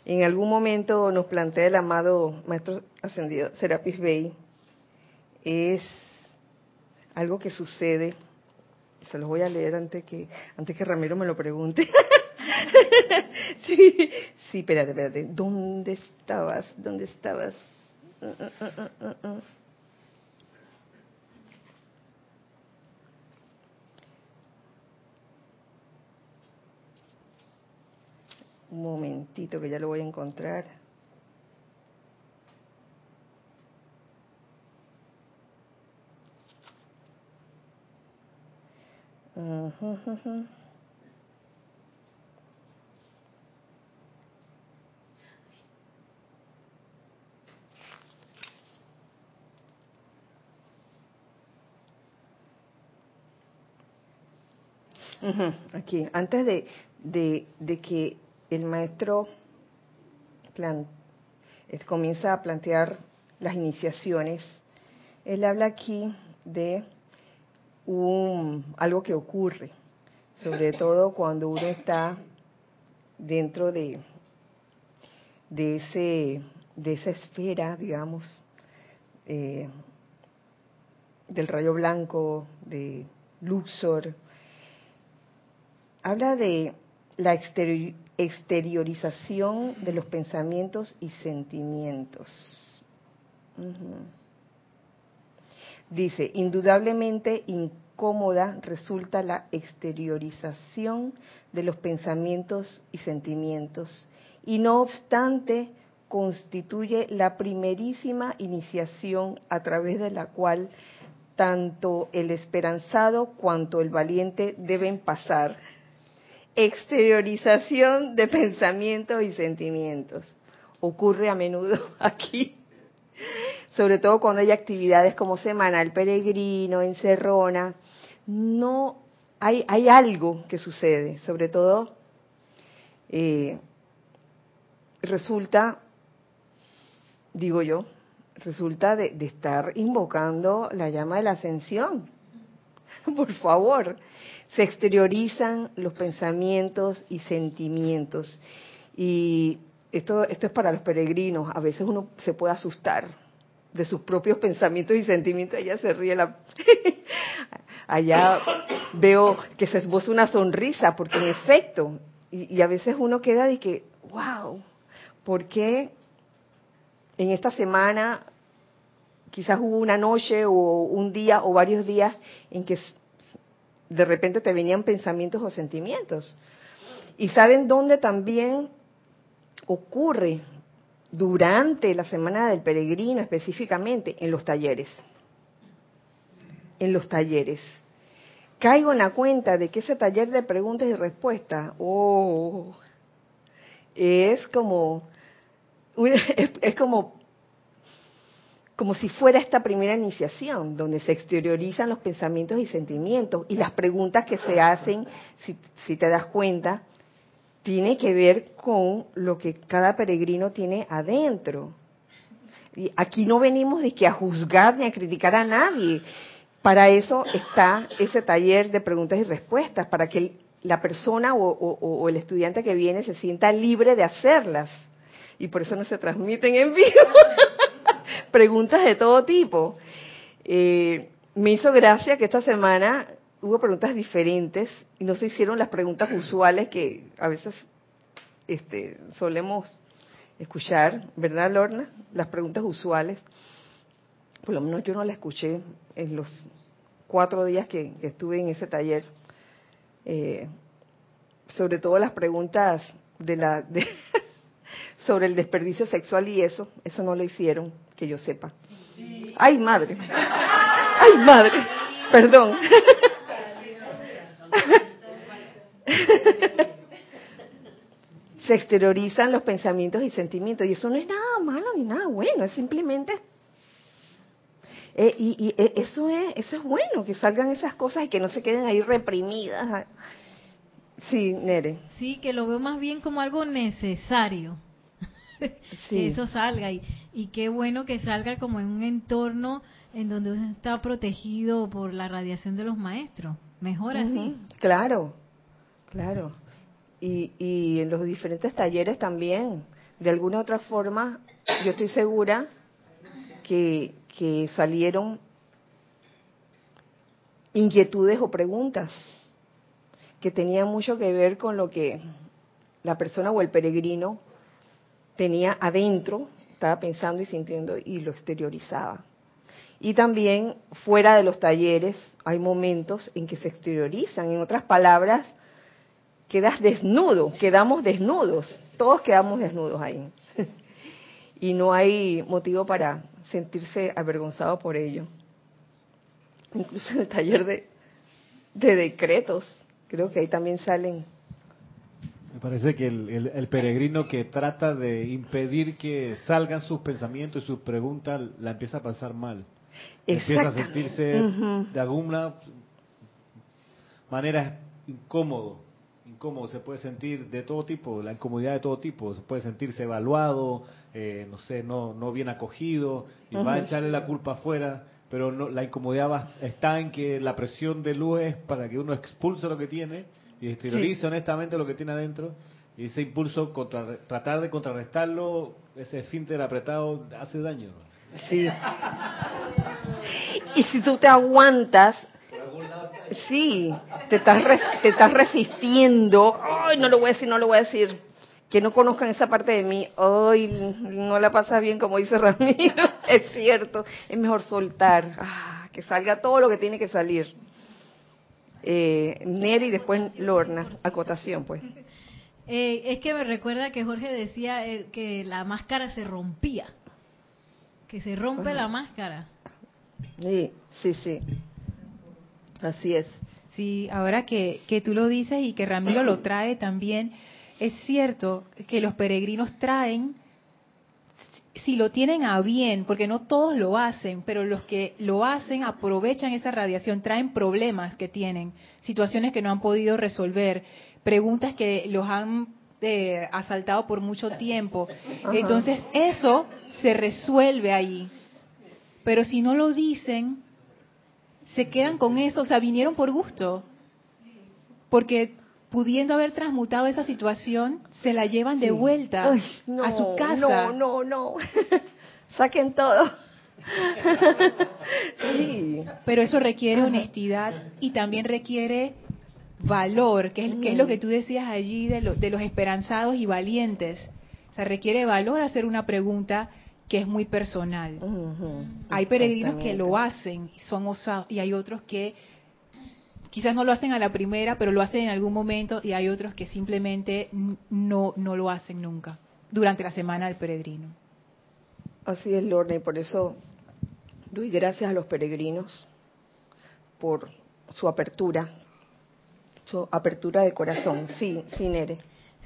en algún momento nos plantea el amado Maestro Ascendido Serapis Bey es algo que sucede, se los voy a leer antes que, antes que Ramiro me lo pregunte. sí, sí, espérate, espérate. ¿Dónde estabas? ¿Dónde estabas? Un momentito que ya lo voy a encontrar. Aquí, antes de, de, que el maestro plan, comienza a plantear las iniciaciones, él habla aquí de un, algo que ocurre, sobre todo cuando uno está dentro de, de, ese, de esa esfera, digamos, eh, del rayo blanco, de Luxor, habla de la exteriorización de los pensamientos y sentimientos. Dice, indudablemente incómoda resulta la exteriorización de los pensamientos y sentimientos, y no obstante constituye la primerísima iniciación a través de la cual tanto el esperanzado cuanto el valiente deben pasar exteriorización de pensamientos y sentimientos. Ocurre a menudo aquí, sobre todo cuando hay actividades como Semana el Peregrino, Encerrona. No hay, hay algo que sucede, sobre todo eh, resulta, digo yo, resulta de estar invocando la llama de la ascensión. Por favor, se exteriorizan los pensamientos y sentimientos. Y esto, esto es para los peregrinos. A veces uno se puede asustar de sus propios pensamientos y sentimientos. Ella se ríe la... Allá veo que se esboza una sonrisa, porque en efecto, y, y a veces uno queda de que, wow, ¿por qué en esta semana quizás hubo una noche o un día o varios días en que de repente te venían pensamientos o sentimientos. Y saben dónde también ocurre durante la semana del peregrino específicamente, en los talleres. En los talleres. Caigo en la cuenta de que ese taller de preguntas y respuestas, oh, es como, es como como si fuera esta primera iniciación, donde se exteriorizan los pensamientos y sentimientos y las preguntas que se hacen, si, te das cuenta, tiene que ver con lo que cada peregrino tiene adentro. Y aquí no venimos de que a juzgar ni a criticar a nadie. Para eso está ese taller de preguntas y respuestas, para que la persona o el estudiante que viene se sienta libre de hacerlas y por eso no se transmiten en vivo. preguntas de todo tipo. Eh, me hizo gracia que esta semana hubo preguntas diferentes y no se hicieron las preguntas usuales que a veces este, solemos escuchar, ¿verdad, Lorna? Las preguntas usuales. Por lo menos yo no las escuché en los cuatro días que, estuve en ese taller. Eh, sobre todo las preguntas de la sobre el desperdicio sexual y eso, eso no lo hicieron, que yo sepa. Ay, madre. Ay, madre. Perdón. Se exteriorizan los pensamientos y sentimientos y eso no es nada malo ni nada bueno, es simplemente eh, y, eh, eso es eso es bueno que salgan esas cosas y que no se queden ahí reprimidas. Sí, Nere. Sí, que lo veo más bien como algo necesario. que eso salga y, y qué bueno que salga como en un entorno en donde uno está protegido por la radiación de los maestros. Mejor así. Claro, claro. Y, y en los diferentes talleres también, de alguna u otra forma, yo estoy segura que, que salieron inquietudes o preguntas que tenían mucho que ver con lo que la persona o el peregrino tenía adentro, estaba pensando y sintiendo y lo exteriorizaba. Y también fuera de los talleres hay momentos en que se exteriorizan. En otras palabras, quedas desnudo, quedamos desnudos, todos quedamos desnudos ahí. y no hay motivo para sentirse avergonzado por ello. Incluso en el taller de, de decretos, creo que ahí también salen me parece que el, peregrino que trata de impedir que salgan sus pensamientos y sus preguntas la empieza a pasar mal. Empieza a sentirse de alguna manera incómodo. Incómodo, se puede sentir de todo tipo, la incomodidad de todo tipo. Se puede sentirse evaluado, eh, no sé, no, no bien acogido, y va a echarle la culpa afuera pero no, la incomodidad está en que la presión de luz es para que uno expulse lo que tiene y exteriorice honestamente lo que tiene adentro y ese impulso contra, tratar de contrarrestarlo ese esfínter apretado hace daño sí. Y si tú te aguantas sí te estás te estás resistiendo. Ay no lo voy a decir no lo voy a decir que no conozcan esa parte de mí ay no la pasa bien como dice Ramiro. Es cierto es mejor soltar. Ah, que salga todo lo que tiene que salir eh, Neri y después Lorna, acotación pues. Eh, es que me recuerda que Jorge decía eh, que la máscara se rompía, que se rompe la máscara. Sí, sí, sí. Así es. Sí, ahora que, que tú lo dices y que Ramiro lo trae también, es cierto que los peregrinos traen si lo tienen a bien, porque no todos lo hacen, pero los que lo hacen aprovechan esa radiación, traen problemas que tienen, situaciones que no han podido resolver, preguntas que los han eh, asaltado por mucho tiempo. Entonces eso se resuelve ahí. Pero si no lo dicen, se quedan con eso, o sea, vinieron por gusto. Porque pudiendo haber transmutado esa situación, se la llevan de vuelta a su casa. No, no, no. Saquen todo. sí. Pero eso requiere honestidad y también requiere valor, que es, que es lo que tú decías allí de, de los esperanzados y valientes. O sea, requiere valor hacer una pregunta que es muy personal. Hay peregrinos que lo hacen, son osados, y hay otros que quizás no lo hacen a la primera, pero lo hacen en algún momento y hay otros que simplemente no, no lo hacen nunca durante la semana del peregrino. Así es, Lorna, y por eso doy gracias a los peregrinos por su apertura, su apertura de corazón. Sí, sí, Nere.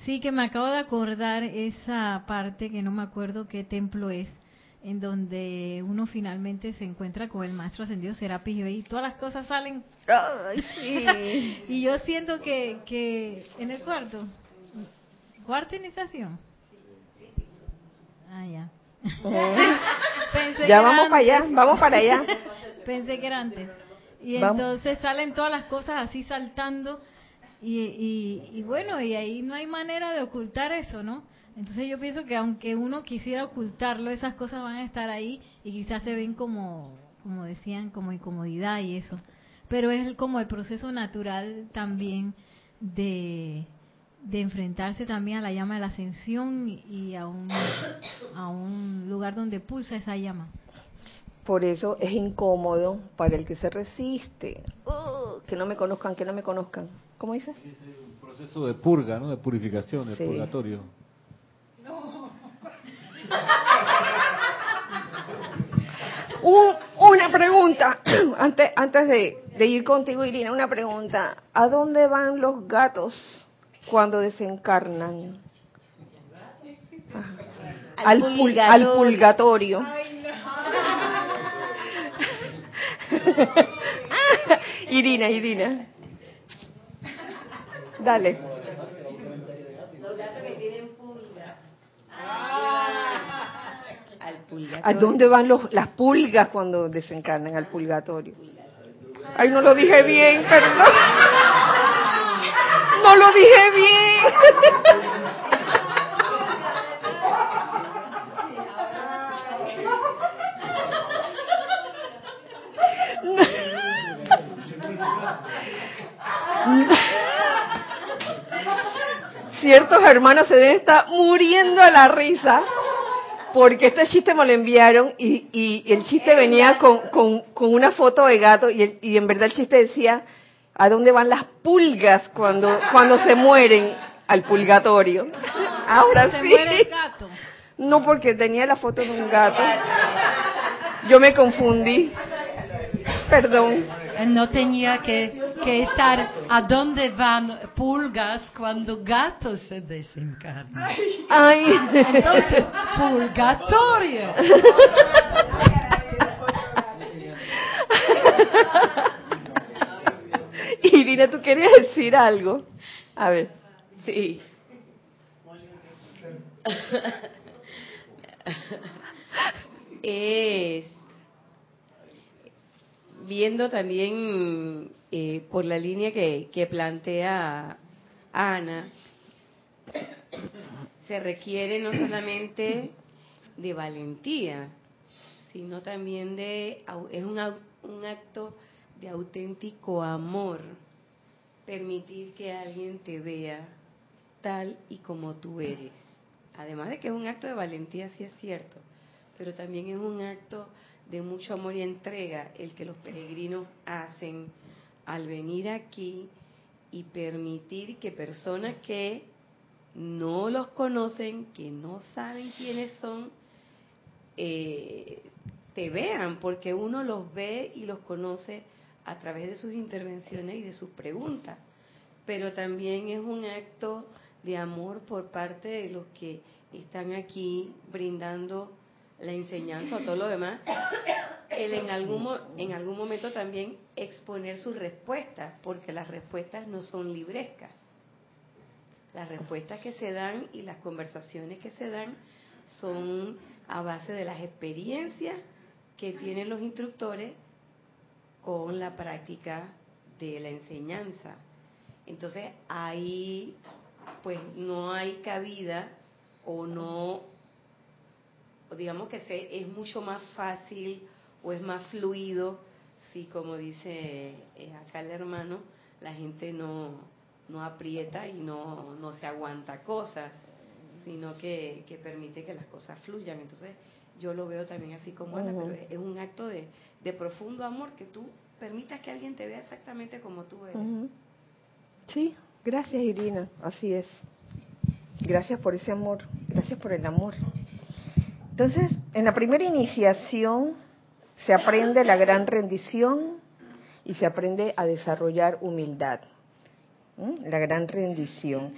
Sí, que me acabo de acordar esa parte que no me acuerdo qué templo es, en donde uno finalmente se encuentra con el maestro ascendido Serapis y todas las cosas salen. y yo siento que, que en el cuarto, cuarto iniciación. Ah, ya. ya vamos para allá, vamos para allá. Pensé que era antes. Y entonces salen todas las cosas así saltando y, y, y bueno, y ahí no hay manera de ocultar eso, ¿no? Entonces yo pienso que aunque uno quisiera ocultarlo, esas cosas van a estar ahí y quizás se ven como, como decían, como incomodidad y eso. Pero es como el proceso natural también de, de enfrentarse también a la llama de la ascensión y a un, a un lugar donde pulsa esa llama. Por eso es incómodo para el que se resiste. Oh, que no me conozcan, que no me conozcan. ¿Cómo dice? Es un proceso de purga, ¿no? De purificación, de purgatorio. No. una pregunta, antes, antes de, de ir contigo, Irina, una pregunta. ¿A dónde van los gatos cuando desencarnan? Al, al, pulgatorio. Irina, Irina. Dale. Los gatos que tienen pulgas. ¿A dónde van los, las pulgas cuando desencarnan al purgatorio? Ay, no lo dije bien, perdón. No lo dije bien. Ciertos hermanos se deben estar muriendo a la risa porque este chiste me lo enviaron y, y el chiste venía con, con, con, una foto de gato y, y, en verdad el chiste decía, ¿a dónde van las pulgas cuando, cuando se mueren al pulgatorio? Ahora sí. Muere el gato? No, porque tenía la foto de un gato. Yo me confundí. Perdón. No tenía que, que estar a dónde van pulgas cuando gatos se desencarnan. Ay. Entonces, purgatorio. Irina, ¿tú querías decir algo? A ver. Sí. es viendo también eh, por la línea que, que plantea Ana, se requiere no solamente de valentía, sino también de, es un, un acto de auténtico amor, permitir que alguien te vea tal y como tú eres. Además de que es un acto de valentía, sí es cierto, pero también es un acto de mucho amor y entrega el que los peregrinos hacen al venir aquí y permitir que personas que no los conocen, que no saben quiénes son, eh, te vean, porque uno los ve y los conoce a través de sus intervenciones y de sus preguntas. Pero también es un acto de amor por parte de los que están aquí brindando la enseñanza o todo lo demás, el en algún, en algún momento también exponer sus respuestas, porque las respuestas no son librescas. Las respuestas que se dan y las conversaciones que se dan son a base de las experiencias que tienen los instructores con la práctica de la enseñanza. Entonces ahí pues no hay cabida o no digamos que se, es mucho más fácil o es más fluido si, como dice eh, acá el hermano, la gente no, no aprieta y no, no se aguanta cosas, sino que, que permite que las cosas fluyan. Entonces, yo lo veo también así como Ana, pero es, un acto de, de, profundo amor que tú permitas que alguien te vea exactamente como tú eres. Sí, gracias Irina, así es. Gracias por ese amor, gracias por el amor. Entonces, en la primera iniciación se aprende la gran rendición y se aprende a desarrollar humildad. La gran rendición.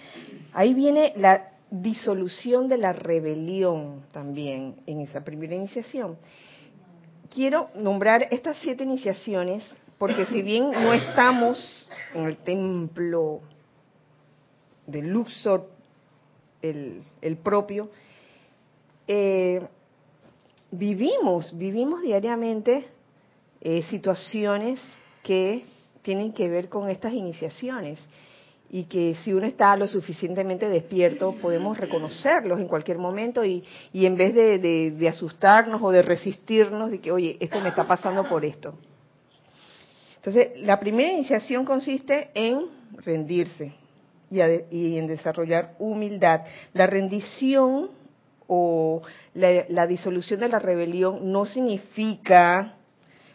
Ahí viene la disolución de la rebelión también en esa primera iniciación. Quiero nombrar estas siete iniciaciones porque si bien no estamos en el templo de Luxor, el, el propio, eh, vivimos, vivimos diariamente eh, situaciones que tienen que ver con estas iniciaciones. y que si uno está lo suficientemente despierto podemos reconocerlos en cualquier momento y, y en vez de, asustarnos o de resistirnos de que, oye, esto me está pasando por esto. Entonces, la primera iniciación consiste en rendirse y, y en desarrollar humildad. La rendición o la, la disolución de la rebelión no significa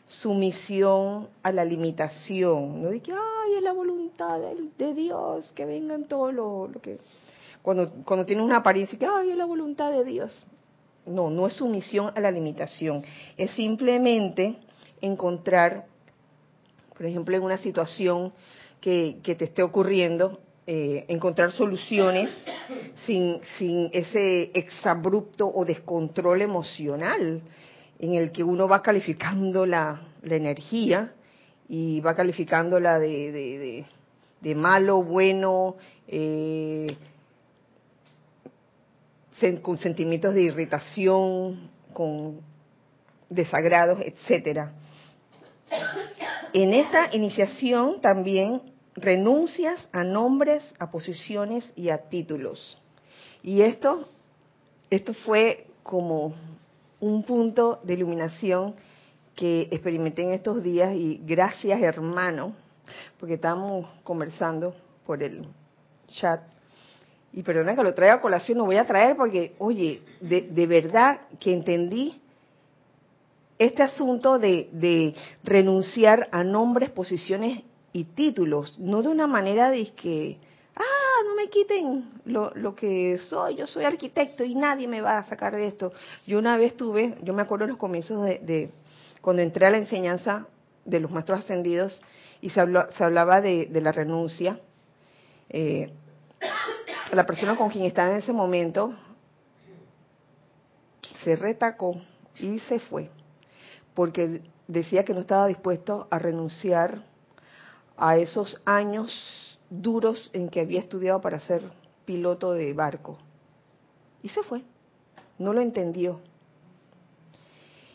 sumisión a la limitación, no de que, ay, es la voluntad de, Dios, que vengan todo lo, que... Cuando, cuando tiene una apariencia que, ay, es la voluntad de Dios. No, no es sumisión a la limitación, es simplemente encontrar, por ejemplo, en una situación que, que te esté ocurriendo, eh, encontrar soluciones sin, sin ese exabrupto o descontrol emocional en el que uno va calificando la, energía y va calificándola de, de, de, malo, bueno, eh, con sentimientos de irritación, con desagrados, etcétera. En esta iniciación también renuncias a nombres, a posiciones y a títulos. Y esto, esto fue como un punto de iluminación que experimenté en estos días y gracias hermano, porque estábamos conversando por el chat. Y perdona que lo traiga a colación, lo voy a traer porque, oye, de, de verdad que entendí este asunto de, de, renunciar a nombres, posiciones y títulos, no de una manera de que, no me quiten lo, lo, que soy, yo soy arquitecto y nadie me va a sacar de esto. Yo una vez tuve, yo me acuerdo en los comienzos de, cuando entré a la enseñanza de los maestros ascendidos y se, se hablaba de, la renuncia, eh, la persona con quien estaba en ese momento se retacó y se fue, porque decía que no estaba dispuesto a renunciar a esos años duros en que había estudiado para ser piloto de barco. Y se fue. No lo entendió.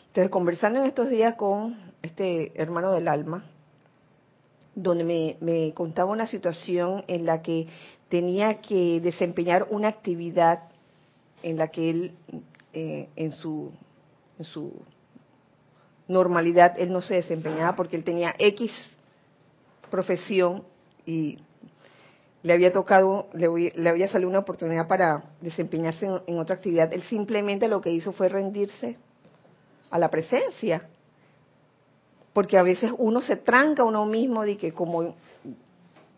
Entonces, conversando en estos días con este hermano del alma, donde me, me contaba una situación en la que tenía que desempeñar una actividad en la que él, eh, en, su, en su normalidad, él no se desempeñaba porque él tenía X profesión y le había tocado, le, había salido una oportunidad para desempeñarse en, otra actividad. Él simplemente lo que hizo fue rendirse a la presencia. Porque a veces uno se tranca uno mismo de que como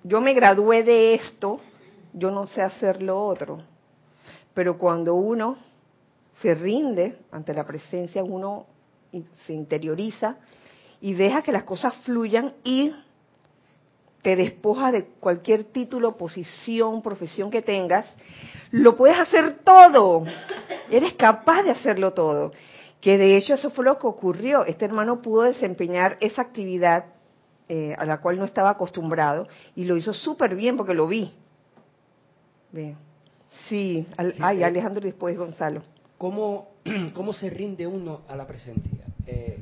yo me gradué de esto, yo no sé hacer lo otro. Pero cuando uno se rinde ante la presencia, uno se interioriza y deja que las cosas fluyan y te despojas de cualquier título, posición, profesión que tengas, lo puedes hacer todo. Eres capaz de hacerlo todo. Que de hecho eso fue lo que ocurrió. Este hermano pudo desempeñar esa actividad eh, a la cual no estaba acostumbrado y lo hizo súper bien porque lo vi. Sí, ay, eh, Alejandro y después Gonzalo. ¿Cómo, ¿Cómo se rinde uno a la presencia? Eh,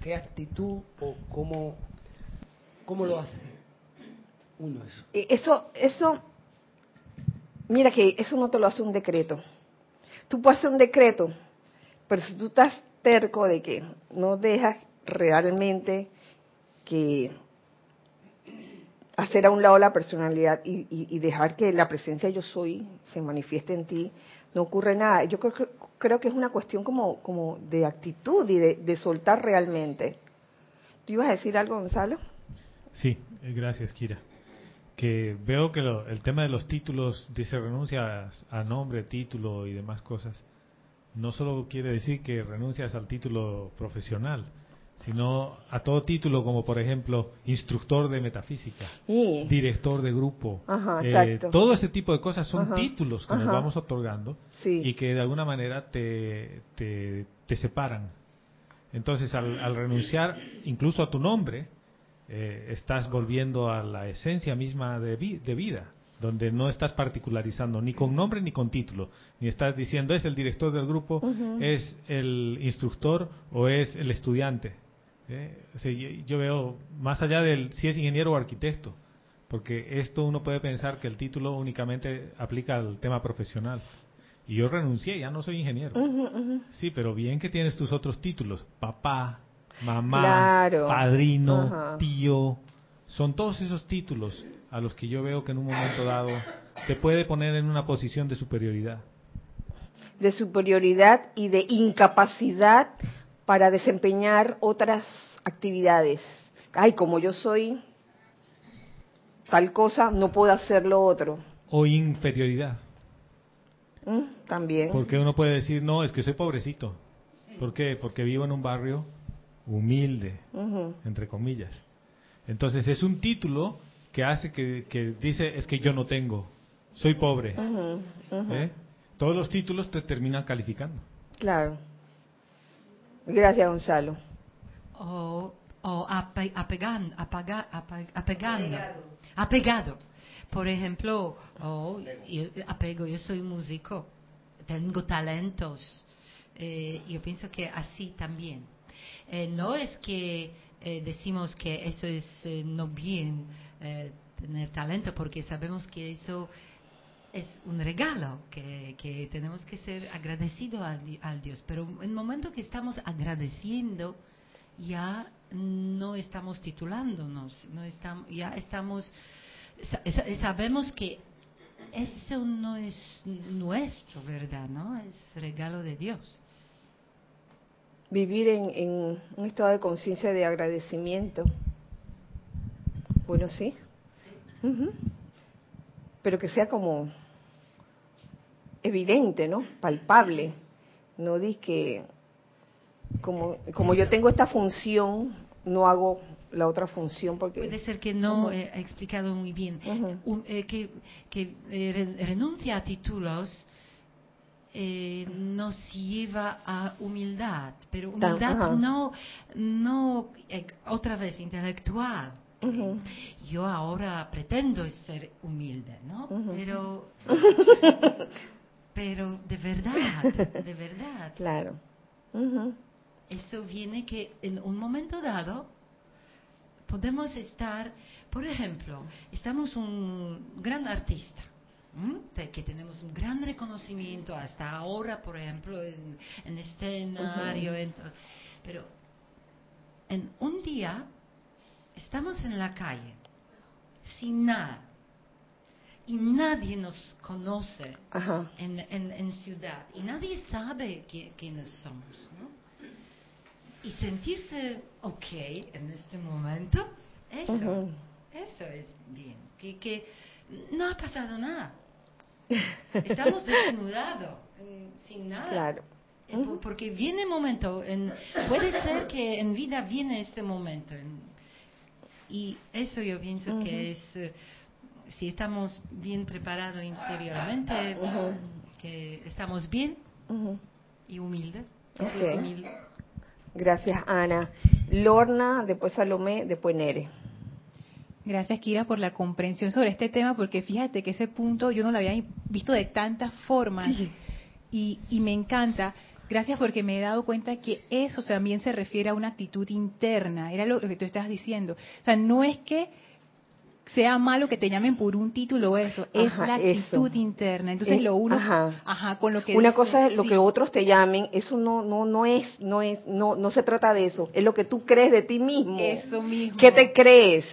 ¿Qué actitud o cómo ¿Cómo lo hace uno eso? Eso, eso, mira que eso no te lo hace un decreto. Tú puedes hacer un decreto, pero si tú estás terco de que no dejas realmente que hacer a un lado la personalidad y, dejar que la presencia yo soy se manifieste en ti, no ocurre nada. Yo creo, creo que es una cuestión como, como de actitud y de, de soltar realmente. ¿Tú ibas a decir algo, Gonzalo? Sí, eh, gracias, Kira. Que veo que el tema de los títulos, dice renuncias a nombre, título y demás cosas, no solo quiere decir que renuncias al título profesional, sino a todo título como por ejemplo instructor de metafísica, director de grupo, eh, todo ese tipo de cosas son títulos que nos vamos otorgando y que de alguna manera te, te, separan. Entonces al, al, renunciar incluso a tu nombre, eh, estás volviendo a la esencia misma de, vida, donde no estás particularizando ni con nombre ni con título, ni estás diciendo es el director del grupo, es el instructor o es el estudiante. ¿eh? yo veo más allá del si es ingeniero o arquitecto, Porque esto uno puede pensar que el título únicamente aplica al tema profesional. Y yo renuncié, ya no soy ingeniero. Sí, pero bien que tienes tus otros títulos. Papá, mamá, padrino, tío. Son todos esos títulos a los que yo veo que en un momento dado te puede poner en una posición de superioridad. De superioridad y de incapacidad para desempeñar otras actividades. Ay, como yo soy tal cosa, no puedo hacer lo otro. O inferioridad. Mm, también. Porque uno puede decir, no, es que soy pobrecito. ¿Por qué? Porque vivo en un barrio humilde, entre comillas. Entonces es un título que hace que, que, dice, es que yo no tengo, soy pobre. ¿Eh? Todos los títulos te terminan calificando. Claro. Gracias, Gonzalo. O, o apegando, apegando, apegado. Por ejemplo, oh, yo apego, yo soy músico, tengo talentos. Eh, yo pienso que así también. Eh, no es que eh, decimos que eso es no bien tener talento, porque sabemos que eso es un regalo, que, tenemos que ser agradecidos al, al, Dios. Pero en el momento que estamos agradeciendo, ya no estamos titulándonos, no estamos, ya estamos sabemos que eso no es nuestro, ¿verdad? ¿No? Es regalo de Dios. Vivir en, un estado de conciencia de agradecimiento. Bueno, sí. Pero que sea como evidente, ¿no? Palpable. No di que como, como yo tengo esta función, no hago la otra función porque puede ser que no he explicado muy bien eh, que, que eh, renuncia a títulos eh, nos lleva a humildad pero humildad no no otra vez intelectual. Yo ahora pretendo ser humilde no pero pero de verdad de verdad. Claro. Eso viene que en un momento dado podemos estar, por ejemplo, estamos un gran artista, que tenemos un gran reconocimiento hasta ahora, por ejemplo, en, en escenario, pero en un día estamos en la calle, sin nada, y nadie nos conoce en, en, ciudad, y nadie sabe quiénes somos, ¿no? y sentirse ok en este momento, eso, eso es bien. Que, que no ha pasado nada. Estamos desnudados, sin nada. Claro. Eh, porque viene el momento, en, puede ser que en vida viene este momento. y eso yo pienso que es, eh, si estamos bien preparados interiormente, que estamos bien y humildes. humilde. Gracias, Ana. Lorna, después Salomé, después Nere. Gracias, Kira, por la comprensión sobre este tema, porque fíjate que ese punto yo no lo había visto de tantas formas y, y me encanta. Gracias porque me he dado cuenta que eso también se refiere a una actitud interna, era lo que tú estabas diciendo. O sea, no es que sea malo que te llamen por un título o eso, es la actitud interna. Entonces lo uno, ajá. con lo que una cosa es lo que otros te llamen, eso no no no es no es no no se trata de eso, es lo que tú crees de ti mismo. Eso mismo. ¿Qué te crees?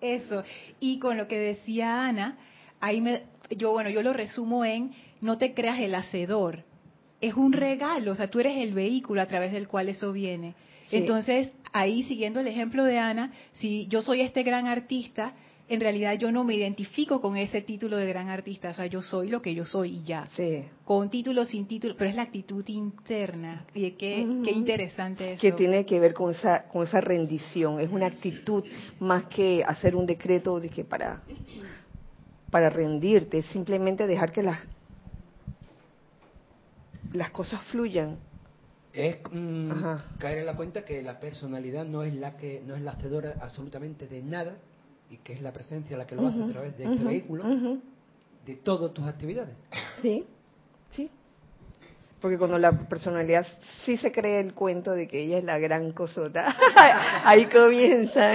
Eso. Y con lo que decía Ana, ahí me yo bueno, yo lo resumo en no te creas el hacedor. Es un regalo, o sea, tú eres el vehículo a través del cual eso viene. Entonces, ahí siguiendo el ejemplo de Ana, si yo soy este gran artista, en realidad yo no me identifico con ese título de gran artista, o sea, yo soy lo que yo soy y ya. Sí. Con título, sin título, pero es la actitud interna. Y qué, qué interesante eso. Que tiene que ver con esa, con esa rendición, es una actitud más que hacer un decreto de que para, para rendirte, simplemente dejar que las, las cosas fluyan. Es mm, caer en la cuenta que la personalidad no es la que no es la hacedora absolutamente de nada y que es la presencia la que lo hace a través de este vehículo, de todas tus actividades. Sí, sí. Porque cuando la personalidad sí se cree el cuento de que ella es la gran cosota, ahí comienza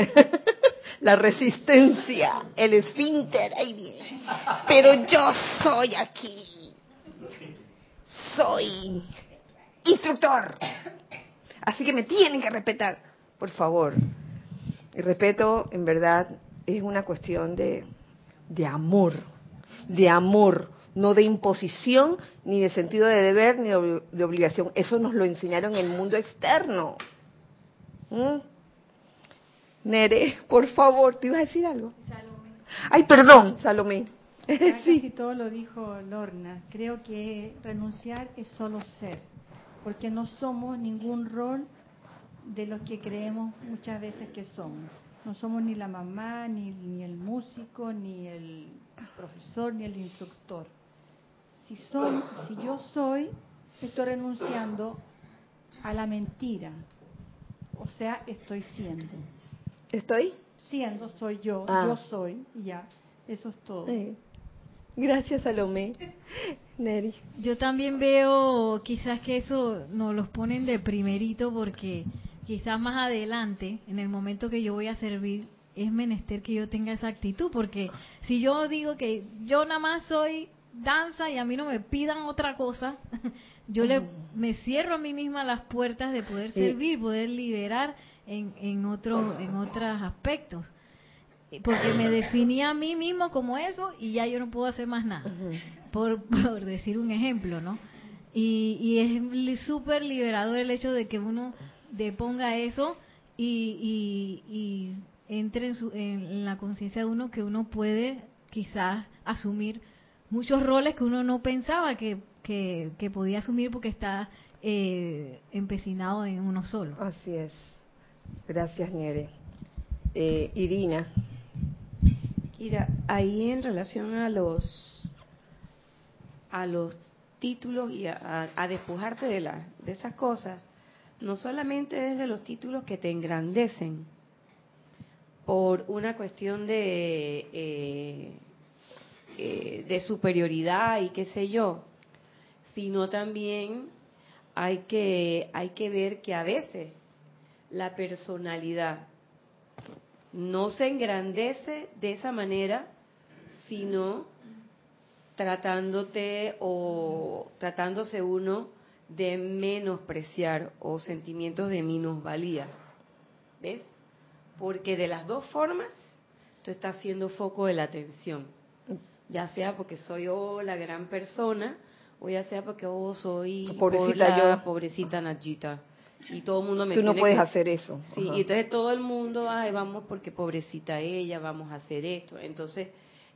la resistencia, el esfínter, ahí viene. Pero yo soy aquí. Soy instructor. Así que me tienen que respetar. Por favor. El respeto, en verdad, es una cuestión de, de amor. De amor. No de imposición, ni de sentido de deber, ni de obligación. Eso nos lo enseñaron en el mundo externo. ¿Mm? Nere, por favor, ¿te ibas a decir algo? Salomé. Ay, perdón, Salomé. sí. todo lo dijo Lorna. Creo que renunciar es solo ser, porque no somos ningún rol de los que creemos muchas veces que somos. No somos ni la mamá, ni, ni el músico, ni el profesor, ni el instructor. Si, soy, si yo soy, estoy renunciando a la mentira. O sea, estoy siendo. ¿Estoy? Siendo, soy yo, ah. yo soy, y ya. Eso es todo. Gracias, Salomé. Neri. Yo también veo quizás que eso nos los ponen de primerito porque quizás más adelante, en el momento que yo voy a servir, es menester que yo tenga esa actitud, porque si yo digo que yo nada más soy danza y a mí no me pidan otra cosa, yo le, me cierro a mí misma las puertas de poder servir, poder liberar en, en, otro, en otros aspectos. Porque me definí a mí mismo como eso y ya yo no puedo hacer más nada, por, por decir un ejemplo, ¿no? Y, y es súper liberador el hecho de que uno deponga eso y, y, entre en, su, en la conciencia de uno que uno puede quizás asumir muchos roles que uno no pensaba que, que, podía asumir porque está eh, empecinado en uno solo. Así es. Gracias, Nere. Eh, Irina. Kira, ahí en relación a los a los títulos y a, a despojarte de, la, de esas cosas, no solamente es de los títulos que te engrandecen por una cuestión de, eh, eh, de superioridad y qué sé yo, sino también hay que, hay que ver que a veces la personalidad no se engrandece de esa manera, sino tratándote o tratándose uno de menospreciar o sentimientos de minusvalía. ¿Ves? Porque de las dos formas tú estás siendo foco de la atención. Ya sea porque soy yo la gran persona, o ya sea porque oh, soy pobrecita yo. pobrecita Nachita. Y todo el mundo me Tú no puedes hacer eso. Sí, y entonces todo el mundo, ay, vamos porque pobrecita ella, vamos a hacer esto. Entonces,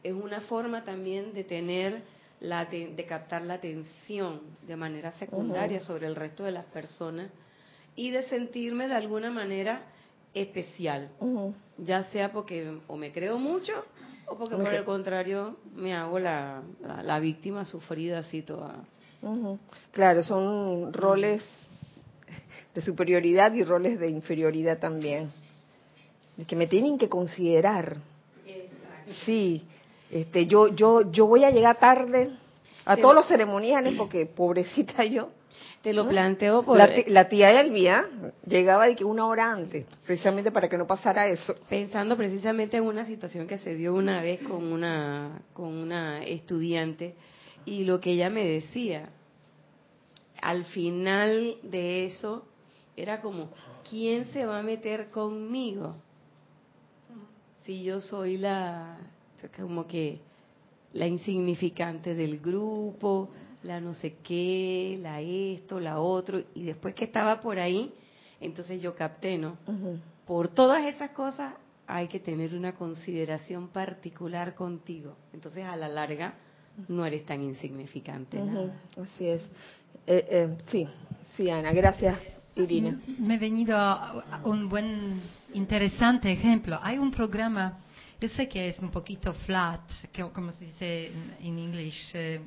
es una forma también de tener la, de captar la atención de manera secundaria sobre el resto de las personas y de sentirme de alguna manera especial, ya sea porque o me creo mucho o porque por el contrario me hago la, la, víctima sufrida así toda. Claro, son roles de superioridad y roles de inferioridad también, que me tienen que considerar. Sí, este, yo, yo, yo voy a llegar tarde a todos los ceremoniales porque pobrecita yo. Te lo planteo por... La, la, tía Elvia llegaba de que una hora antes, precisamente para que no pasara eso. Pensando precisamente en una situación que se dio una vez con una, con una estudiante y lo que ella me decía, al final de eso era como, ¿quién se va a meter conmigo? Si yo soy la, como que la insignificante del grupo, la no sé qué, la esto, la otro, y después que estaba por ahí, entonces yo capté, ¿no? Por todas esas cosas hay que tener una consideración particular contigo. Entonces a la larga no eres tan insignificante. Así es. Eh, eh, sí, sí, Ana, gracias. Irina. Me he venido a un buen, interesante ejemplo. Hay un programa yo sé que es un poquito flat, como se dice en inglés, eh,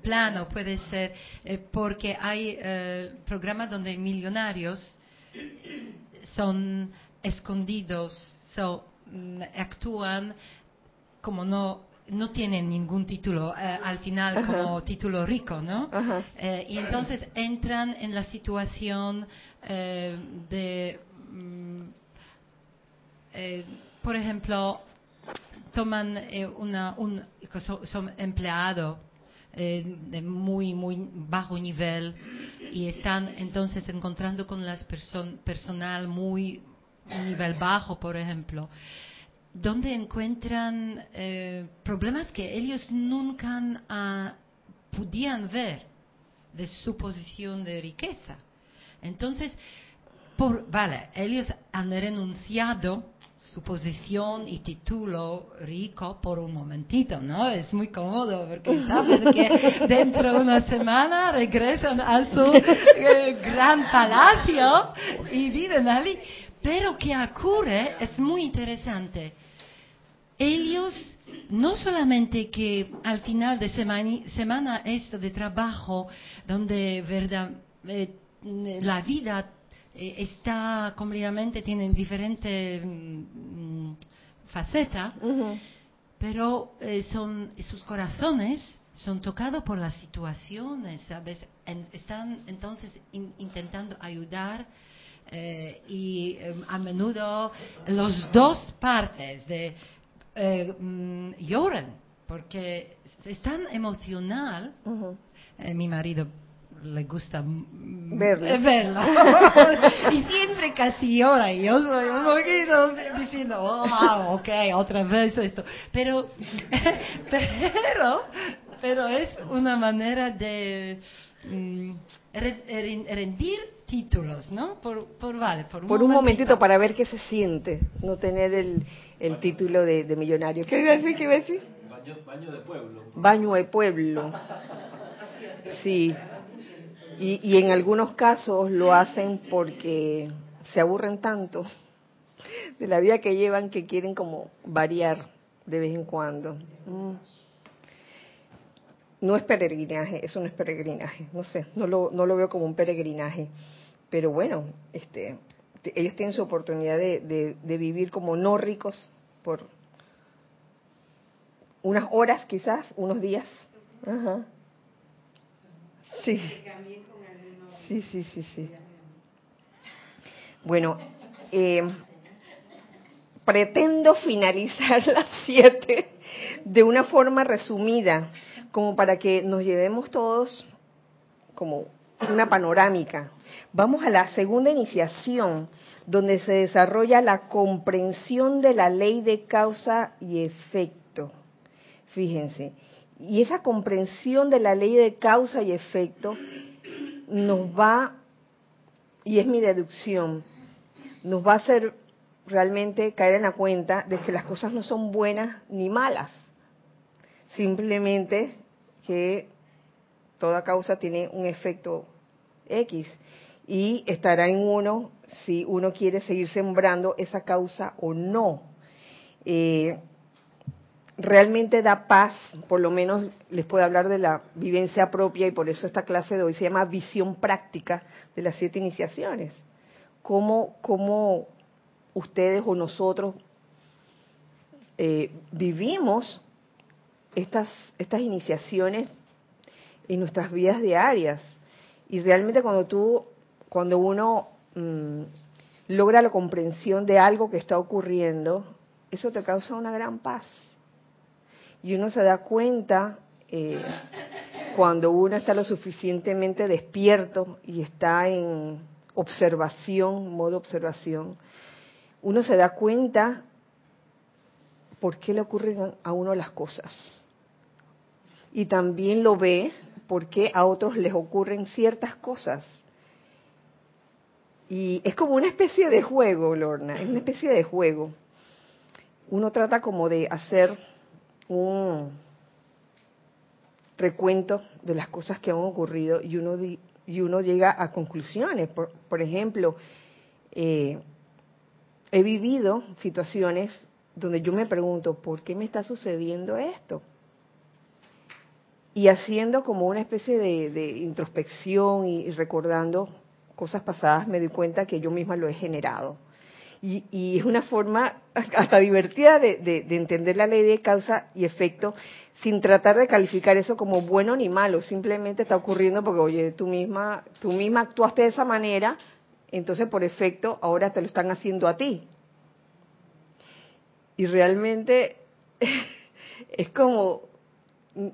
plano. puede ser, eh, porque hay eh, programas donde millonarios son escondidos, so, mm, actúan como no no tienen ningún título al final como título rico, ¿no? y entonces entran en la situación de mm, por ejemplo, toman eh, una, un, son, son empleados eh, de muy, muy bajo nivel y están entonces encontrando con las person personal muy nivel bajo, por ejemplo, donde encuentran eh, problemas que ellos nunca ah, podían ver de su posición de riqueza. Entonces, por, vale, ellos han renunciado su posición y título rico por un momentito, ¿no? Es muy cómodo porque saben que dentro de una semana regresan a su eh, gran palacio y viven allí. Pero que ocurre es muy interesante. Ellos no solamente que al final de semana, semana esto de trabajo, donde verdad, eh, la vida está completamente, tienen diferentes mm, facetas, pero eh, son sus corazones son tocados por las situaciones, ¿sabes? están entonces intentando ayudar eh, y a menudo los dos partes de mm, lloran porque están emocional. mi marido le gusta verla. verla. y siempre casi llora y yo soy un poquito diciendo, oh, ok, otra vez esto. Pero, pero, pero es una manera de mm, rendir títulos, ¿no? Por, por, vale, por, un, por un momentito. para ver qué se siente, no tener el, el título de, de millonario. ¿Qué iba a decir? ¿Qué iba a decir? Baño, baño de pueblo. Baño de pueblo. Sí, y, en algunos casos lo hacen porque se aburren tanto de la vida que llevan que quieren como variar de vez en cuando. Mm. No es peregrinaje, eso no es peregrinaje, no sé, no lo, no lo veo como un peregrinaje, pero bueno, este, ellos tienen su oportunidad de, de vivir como no ricos por unas horas quizás, unos días. Ajá. Sí. Sí, sí, sí. Bueno, eh, pretendo finalizar las siete de una forma resumida, como para que nos llevemos todos como una panorámica. Vamos a la segunda iniciación, donde se desarrolla la comprensión de la ley de causa y efecto. Fíjense, y esa comprensión de la ley de causa y efecto nos va, y es mi deducción, nos va a hacer realmente caer en la cuenta de que las cosas no son buenas ni malas, simplemente que toda causa tiene un efecto X y estará en uno si uno quiere seguir sembrando esa causa o no. Eh, realmente da paz, por lo menos les puedo hablar de la vivencia propia y por eso esta clase de hoy se llama visión práctica de las siete iniciaciones. Cómo, cómo ustedes o nosotros eh, vivimos estas, estas iniciaciones en nuestras vidas diarias. Y realmente cuando tú, cuando uno mm, logra la comprensión de algo que está ocurriendo, eso te causa una gran paz y uno se da cuenta eh, cuando uno está lo suficientemente despierto y está en observación, modo observación, uno se da cuenta por qué le ocurren a uno las cosas. Y también lo ve por qué a otros les ocurren ciertas cosas. Y es como una especie de juego, Lorna, es una especie de juego. Uno trata como de hacer un recuento de las cosas que han ocurrido y uno, y uno llega a conclusiones. Por, ejemplo, eh, he vivido situaciones donde yo me pregunto, ¿por qué me está sucediendo esto? Y haciendo como una especie de, introspección y, recordando cosas pasadas, me doy cuenta que yo misma lo he generado. Y, es una forma hasta divertida de, entender la ley de causa y efecto sin tratar de calificar eso como bueno ni malo, simplemente está ocurriendo porque, oye, tú misma, tú misma actuaste de esa manera, entonces por efecto ahora te lo están haciendo a ti. Y realmente es como,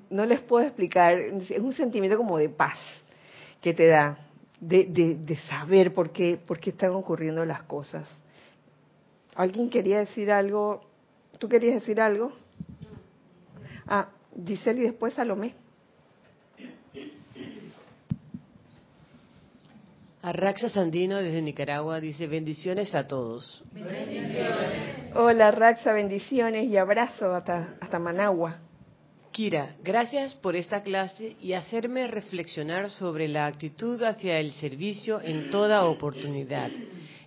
no les puedo explicar, es un sentimiento como de paz que te da, de, de, saber por qué, por qué están ocurriendo las cosas. ¿Alguien quería decir algo? ¿Tú querías decir algo? Ah, Giselle y después Salomé. Arraxa Sandino desde Nicaragua dice bendiciones a todos. Hola Raxa, bendiciones y abrazo hasta, hasta Managua. Kira, gracias por esta clase y hacerme reflexionar sobre la actitud hacia el servicio en toda oportunidad,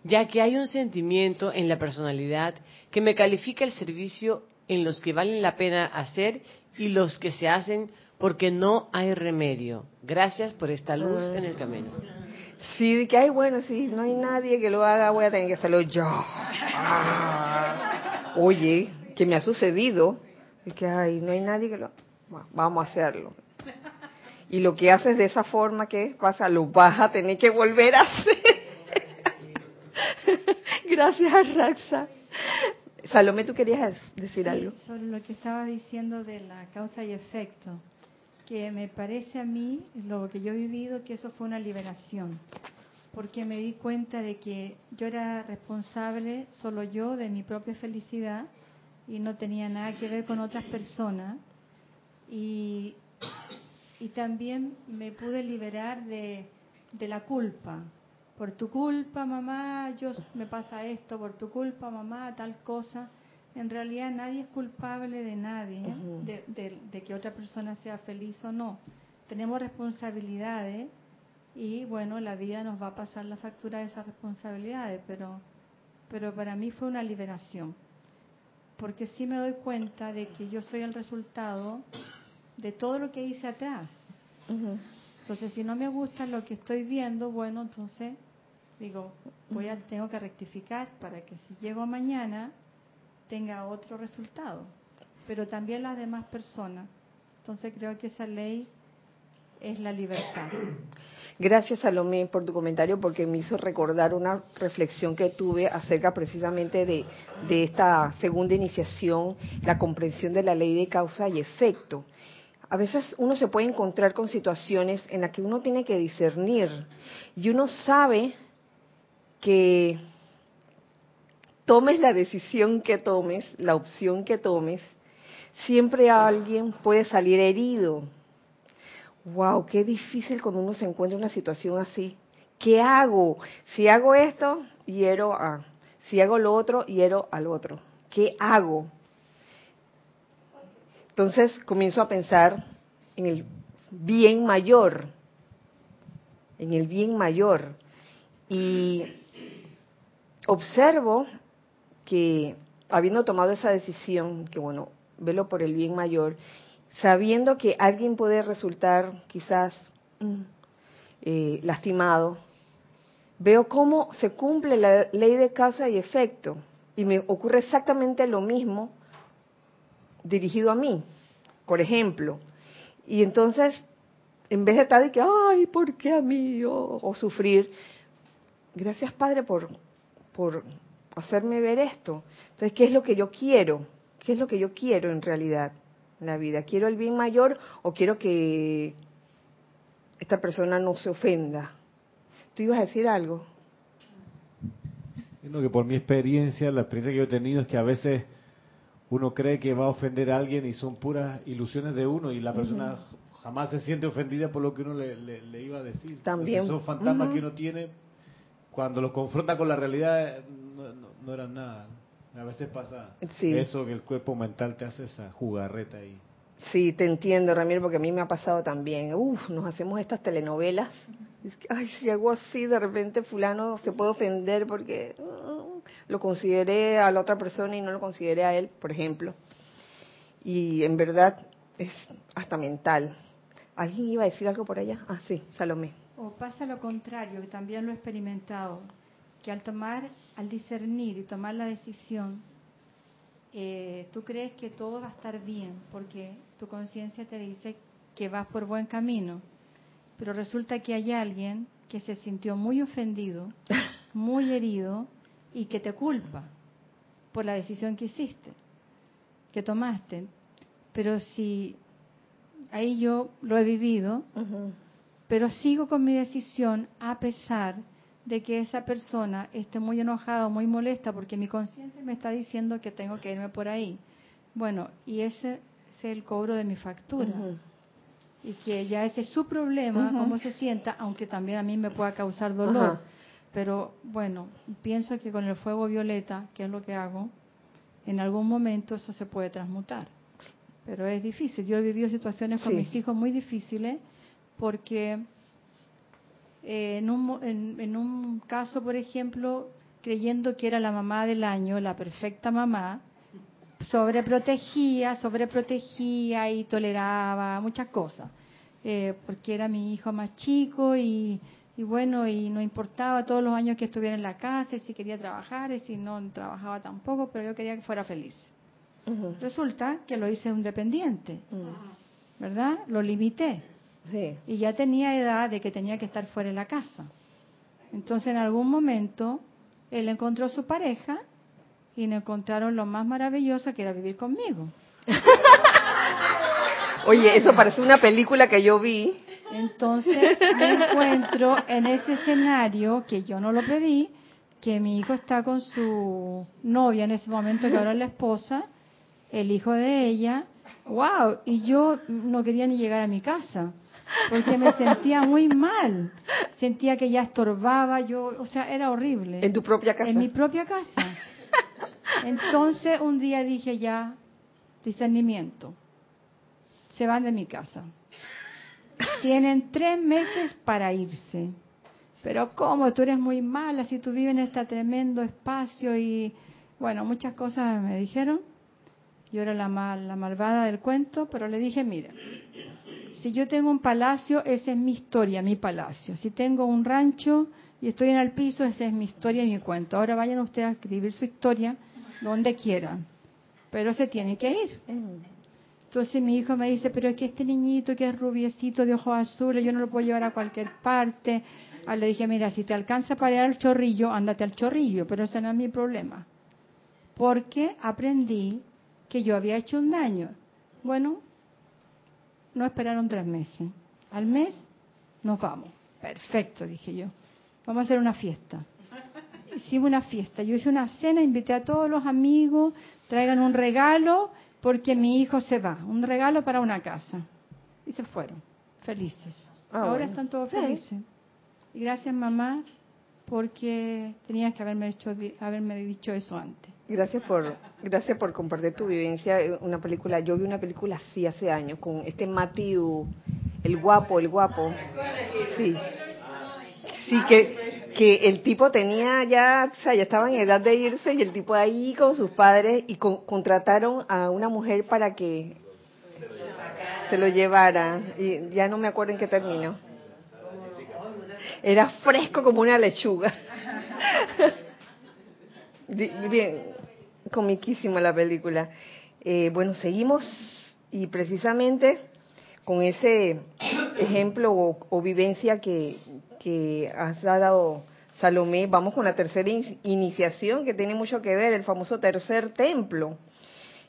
ya que hay un sentimiento en la personalidad que me califica el servicio en los que valen la pena hacer y los que se hacen porque no hay remedio. Gracias por esta luz en el camino. Sí, que hay, bueno, si no hay nadie que lo haga, voy a tener que hacerlo yo. Ah. oye, que me ha sucedido, es que, ay, no hay nadie que lo... vamos a hacerlo. Y lo que haces de esa forma, ¿qué pasa? Lo vas a tener que volver a hacer. Gracias, Raxa. Salomé, ¿tú querías decir algo? Sobre lo que estaba diciendo de la causa y efecto que me parece a mí, lo que yo he vivido, que eso fue una liberación, porque me di cuenta de que yo era responsable, solo yo, de mi propia felicidad y no tenía nada que ver con otras personas. Y, y también me pude liberar de, de la culpa. Por tu culpa, mamá, yo me pasa esto, por tu culpa, mamá, tal cosa en realidad nadie es culpable de nadie, ¿eh? de, que otra persona sea feliz o no. Tenemos responsabilidades y bueno, la vida nos va a pasar la factura de esas responsabilidades, pero, pero para mí fue una liberación, porque sí me doy cuenta de que yo soy el resultado de todo lo que hice atrás. Entonces, si no me gusta lo que estoy viendo, bueno, entonces digo, voy a tengo que rectificar para que si llego mañana tenga otro resultado, pero también las demás personas. Entonces creo que esa ley es la libertad. Gracias, Salomé, por tu comentario, porque me hizo recordar una reflexión que tuve acerca precisamente de, de esta segunda iniciación, la comprensión de la ley de causa y efecto. A veces uno se puede encontrar con situaciones en las que uno tiene que discernir y uno sabe que tomes la decisión que tomes, la opción que tomes, siempre alguien puede salir herido. Wow, qué difícil cuando uno se encuentra en una situación así. ¿Qué hago? Si hago esto, hiero a. Si hago lo otro, hiero al otro. ¿Qué hago? Entonces comienzo a pensar en el bien mayor, en el bien mayor. Y observo que habiendo tomado esa decisión, que bueno, velo por el bien mayor, sabiendo que alguien puede resultar quizás mm, eh, lastimado, veo cómo se cumple la ley de causa y efecto y me ocurre exactamente lo mismo dirigido a mí, por ejemplo. Y entonces, en vez de estar de que, ay, ¿por qué a mí? o sufrir, gracias Padre por, por hacerme ver esto. Entonces, ¿qué es lo que yo quiero? ¿Qué es lo que yo quiero en realidad en la vida? ¿Quiero el bien mayor o quiero que esta persona no se ofenda? ¿Tú ibas a decir algo? Que por mi experiencia, la experiencia que yo he tenido es que a veces uno cree que va a ofender a alguien y son puras ilusiones de uno y la persona jamás se siente ofendida por lo que uno le, iba a decir. También. esos fantasmas que uno tiene, cuando lo confronta con la realidad, no, eran nada. A veces pasa eso que el cuerpo mental te hace esa jugarreta ahí. Sí, te entiendo, Ramiro, porque a mí me ha pasado también. Uf, nos hacemos estas telenovelas. ay, si hago así, de repente fulano se puede ofender porque mm, lo consideré a la otra persona y no lo consideré a él, por ejemplo. Y en verdad es hasta mental. ¿Alguien iba a decir algo por allá? Ah, sí, Salomé. O pasa lo contrario, que también lo he experimentado que al tomar, al discernir y tomar la decisión, eh, tú crees que todo va a estar bien, porque tu conciencia te dice que vas por buen camino, pero resulta que hay alguien que se sintió muy ofendido, muy herido y que te culpa por la decisión que hiciste. que tomaste. Pero si ahí yo lo he vivido, pero sigo con mi decisión a pesar de que esa persona esté muy enojada o muy molesta porque mi conciencia me está diciendo que tengo que irme por ahí. Bueno, y ese es el cobro de mi factura. Y que ya ese es su problema, cómo se sienta, aunque también a mí me pueda causar dolor. Pero bueno, pienso que con el fuego violeta, que es lo que hago, en algún momento eso se puede transmutar. Pero es difícil. Yo he vivido situaciones con mis hijos muy difíciles porque eh, en, un, en, un caso, por ejemplo, creyendo que era la mamá del año, la perfecta mamá, sobreprotegía, sobreprotegía y toleraba muchas cosas, eh, porque era mi hijo más chico y, y, bueno, y no importaba todos los años que estuviera en la casa, si quería trabajar, y si no trabajaba tampoco, pero yo quería que fuera feliz. Resulta que lo hice un dependiente, ¿verdad? Lo limité. Y ya tenía edad de que tenía que estar fuera de la casa. Entonces en algún momento él encontró su pareja y me encontraron lo más maravilloso que era vivir conmigo. Oye, eso parece una película que yo vi. Entonces me encuentro en ese escenario que yo no lo pedí, que mi hijo está con su novia en ese momento, que ahora es la esposa, el hijo de ella, wow, y yo no quería ni llegar a mi casa porque me sentía muy mal. Sentía que ya estorbaba, yo, o sea, era horrible. ¿En tu propia casa? En mi propia casa. Entonces un día dije ya, discernimiento, se van de mi casa. Tienen tres meses para irse. Pero ¿cómo? Tú eres muy mala si tú vives en este tremendo espacio y, bueno, muchas cosas me dijeron. Yo era la, mal, la malvada del cuento, pero le dije, mira, si yo tengo un palacio, esa es mi historia, mi palacio. Si tengo un rancho y estoy en el piso, esa es mi historia y mi cuento. Ahora vayan ustedes a escribir su historia donde quieran, pero se tienen que ir. Entonces mi hijo me dice, pero es que este niñito que es rubiecito de ojos azules, yo no lo puedo llevar a cualquier parte. Ah, le dije, mira, si te alcanza para ir al chorrillo, ándate al chorrillo, pero ese no es mi problema. Porque aprendí que yo había hecho un daño. Bueno, no esperaron tres meses. Al mes nos vamos. Perfecto, dije yo. Vamos a hacer una fiesta. Hicimos una fiesta. Yo hice una cena, invité a todos los amigos, traigan un regalo porque mi hijo se va. Un regalo para una casa. Y se fueron, felices. Ah, Ahora están todos felices. Y gracias mamá porque tenías que haberme, hecho, haberme dicho eso antes. Gracias por, gracias por compartir tu vivencia. Una película, yo vi una película así hace años con este Matthew, el guapo, el guapo. Sí. Sí, que, que el tipo tenía ya, o sea, ya estaba en edad de irse y el tipo ahí con sus padres y contrataron a una mujer para que se lo llevara. Y ya no me acuerdo en qué término. Era fresco como una lechuga. Bien, comiquísima la película. Eh, bueno, seguimos y precisamente con ese ejemplo o, vivencia que, que, has dado, Salomé, vamos con la tercera iniciación que tiene mucho que ver, el famoso tercer templo.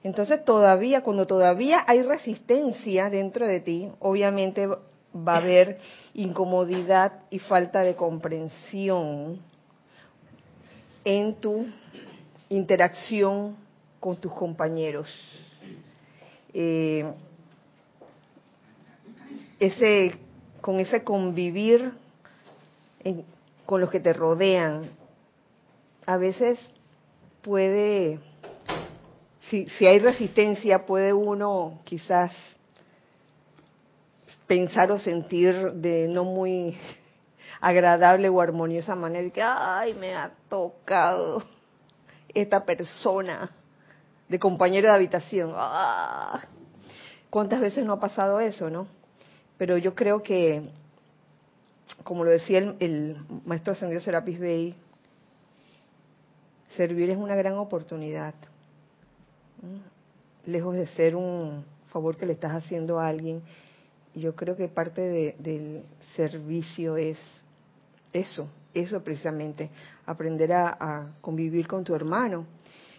Entonces todavía, cuando todavía hay resistencia dentro de ti, obviamente va a haber incomodidad y falta de comprensión en tu interacción con tus compañeros. Eh, ese, con ese convivir con los que te rodean, a veces puede, si, si hay resistencia, puede uno quizás pensar o sentir de no muy agradable o armoniosa manera, que, ay, me ha tocado esta persona de compañero de habitación. ¡Ah! ¿Cuántas veces no ha pasado eso, no? Pero yo creo que, como lo decía el, maestro ascendido Serapis Bey, servir es una gran oportunidad. Lejos de ser un favor que le estás haciendo a alguien, yo creo que parte del servicio es eso, eso precisamente, aprender a, convivir con tu hermano.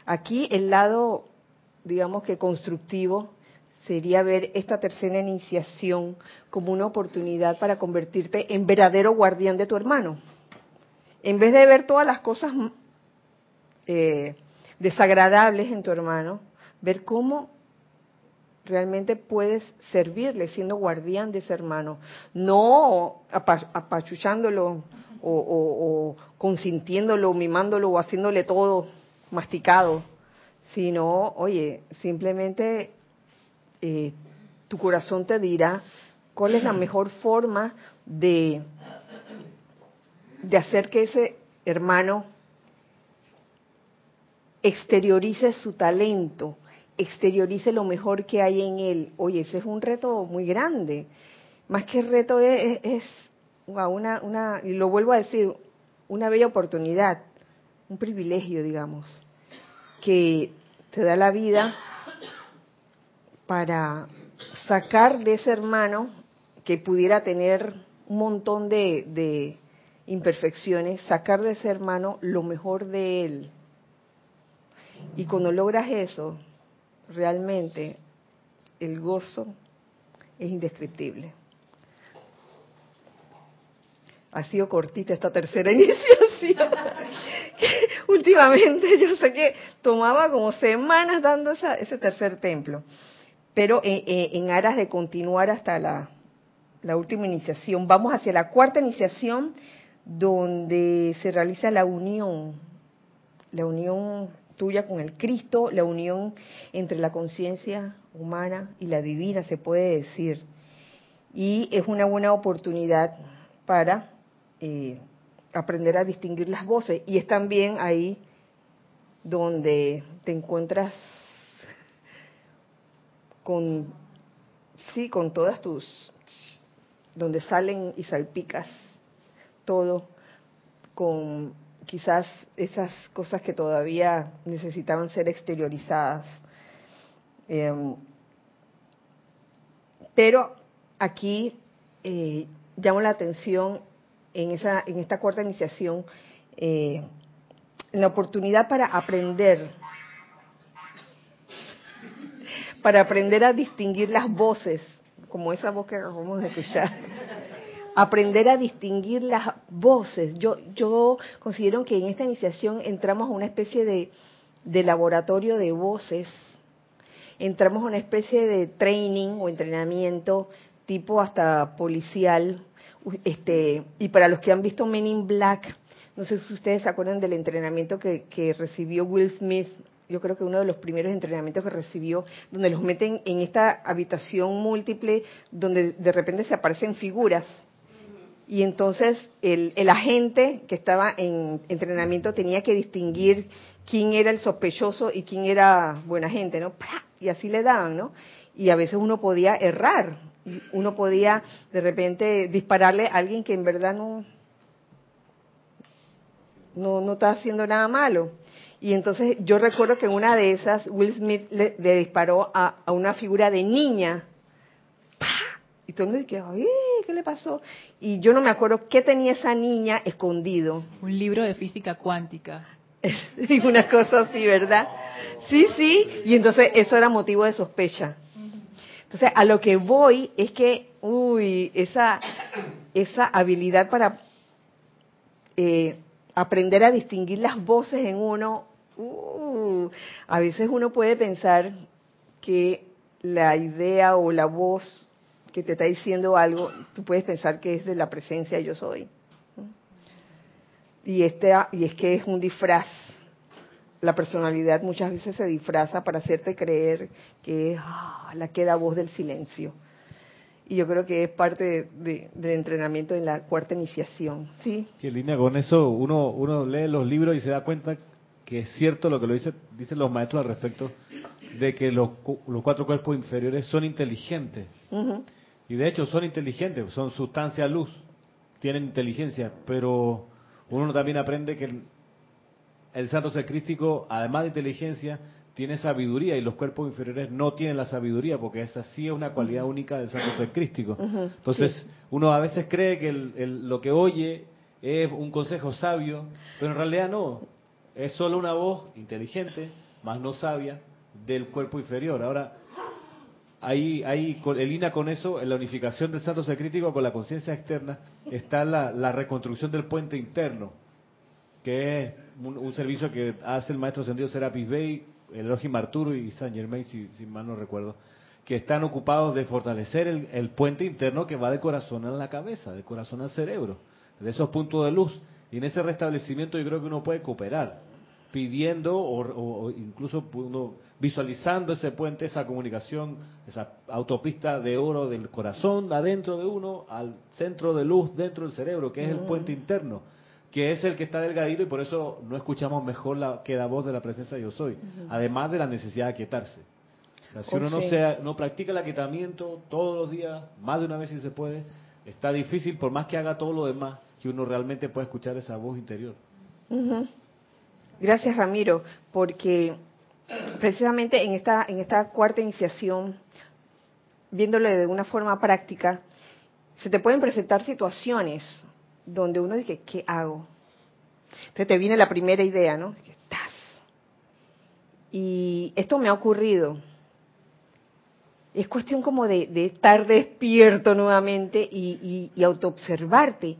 Aquí el lado digamos que constructivo, sería ver esta tercera iniciación como una oportunidad para convertirte en verdadero guardián de tu hermano. En vez de ver todas las cosas eh, desagradables en tu hermano, ver cómo realmente puedes servirle siendo guardián de ese hermano, no apachuchándolo o, o, consintiéndolo, mimándolo o haciéndole todo masticado, sino, oye, simplemente eh, tu corazón te dirá cuál es la mejor forma de, de hacer que ese hermano exteriorice su talento, exteriorice lo mejor que hay en él. Oye, ese es un reto muy grande. Más que reto es, es, una, una, y lo vuelvo a decir, una bella oportunidad, un privilegio, digamos, que te da la vida para sacar de ese hermano que pudiera tener un montón de, de imperfecciones, sacar de ese hermano lo mejor de él. Y cuando logras eso, realmente el gozo es indescriptible. Ha sido cortita esta tercera iniciación. Últimamente yo sé que tomaba como semanas dando ese tercer templo, pero en, aras de continuar hasta la, la última iniciación, vamos hacia la cuarta iniciación donde se realiza la unión, la unión tuya con el Cristo, la unión entre la conciencia humana y la divina, se puede decir. Y es una buena oportunidad para eh, aprender a distinguir las voces. Y es también ahí donde te encuentras con, sí, con todas tus, donde salen y salpicas todo con quizás esas cosas que todavía necesitaban ser exteriorizadas. Em, pero aquí eh, llamo la atención en, esa, en esta cuarta iniciación, eh, la oportunidad para aprender, para aprender a distinguir las voces, como esa voz que acabamos de escuchar aprender a distinguir las voces. Yo, yo considero que en esta iniciación entramos a una especie de, laboratorio de voces, entramos a una especie de training o entrenamiento tipo hasta policial, este, y para los que han visto Men in Black, no sé si ustedes se acuerdan del entrenamiento que, que recibió Will Smith. Yo creo que uno de los primeros entrenamientos que recibió, donde los meten en esta habitación múltiple, donde de repente se aparecen figuras y entonces el, agente que estaba en entrenamiento tenía que distinguir quién era el sospechoso y quién era buena gente, ¿no? Y así le daban, ¿no? Y a veces uno podía errar, uno podía de repente dispararle a alguien que en verdad no, no, no está haciendo nada malo. Y entonces yo recuerdo que en una de esas Will Smith le, disparó a, una figura de niña y todo el mundo dice, ¿qué le pasó? Y yo no me acuerdo qué tenía esa niña escondido. Un libro de física cuántica. y una cosa así, ¿verdad? Sí, sí. Y entonces eso era motivo de sospecha. Entonces, a lo que voy es que, uy, esa, esa habilidad para eh, aprender a distinguir las voces en uno, uh, a veces uno puede pensar que la idea o la voz que te está diciendo algo, tú puedes pensar que es de la presencia yo soy. Y, este, y es que es un disfraz. La personalidad muchas veces se disfraza para hacerte creer que es ah, la queda voz del silencio. Y yo creo que es parte de, del entrenamiento en la cuarta iniciación. ¿sí? Que línea con eso, uno, uno lee los libros y se da cuenta que es cierto lo que lo dice, dicen los maestros al respecto de que los, los cuatro cuerpos inferiores son inteligentes. Y de hecho son inteligentes, son sustancia luz, tienen inteligencia, pero uno también aprende que el, santo ser crístico, además de inteligencia, tiene sabiduría y los cuerpos inferiores no tienen la sabiduría porque esa sí es una cualidad única del santo ser crístico. Entonces, uno a veces cree que lo que oye es un consejo sabio, pero en realidad no. Es solo una voz inteligente, más no sabia, del cuerpo inferior. Ahora, ahí, ahí en línea con eso, en la unificación del santo ser crítico con la conciencia externa, está la, reconstrucción del puente interno, que es un, servicio que hace el maestro ascendido Serapis Bey, el Elohim Arturo y San Germain, si, si, mal no recuerdo, que están ocupados de fortalecer el, el puente interno que va del corazón a la cabeza, del corazón al cerebro, de esos puntos de luz. Y en ese restablecimiento yo creo que uno puede cooperar, pidiendo o, incluso uno visualizando ese puente, esa comunicación, esa autopista de oro del corazón adentro de uno al centro de luz dentro del cerebro, que es el puente interno, que es el que está delgadito y por eso no escuchamos mejor la, que la voz de la presencia de yo soy, además de la necesidad de aquietarse. si uno no, sea, no practica el aquietamiento todos los días, más de una vez si se puede, está difícil, por más que haga todo lo demás, que uno realmente pueda escuchar esa voz interior. Gracias, Ramiro, porque precisamente en esta, en esta cuarta iniciación, viéndole de una forma práctica, se te pueden presentar situaciones donde uno dice, ¿qué hago? Entonces te viene la primera idea, ¿no? Estás. Y esto me ha ocurrido. Es cuestión como de, estar despierto nuevamente y, y, y autoobservarte.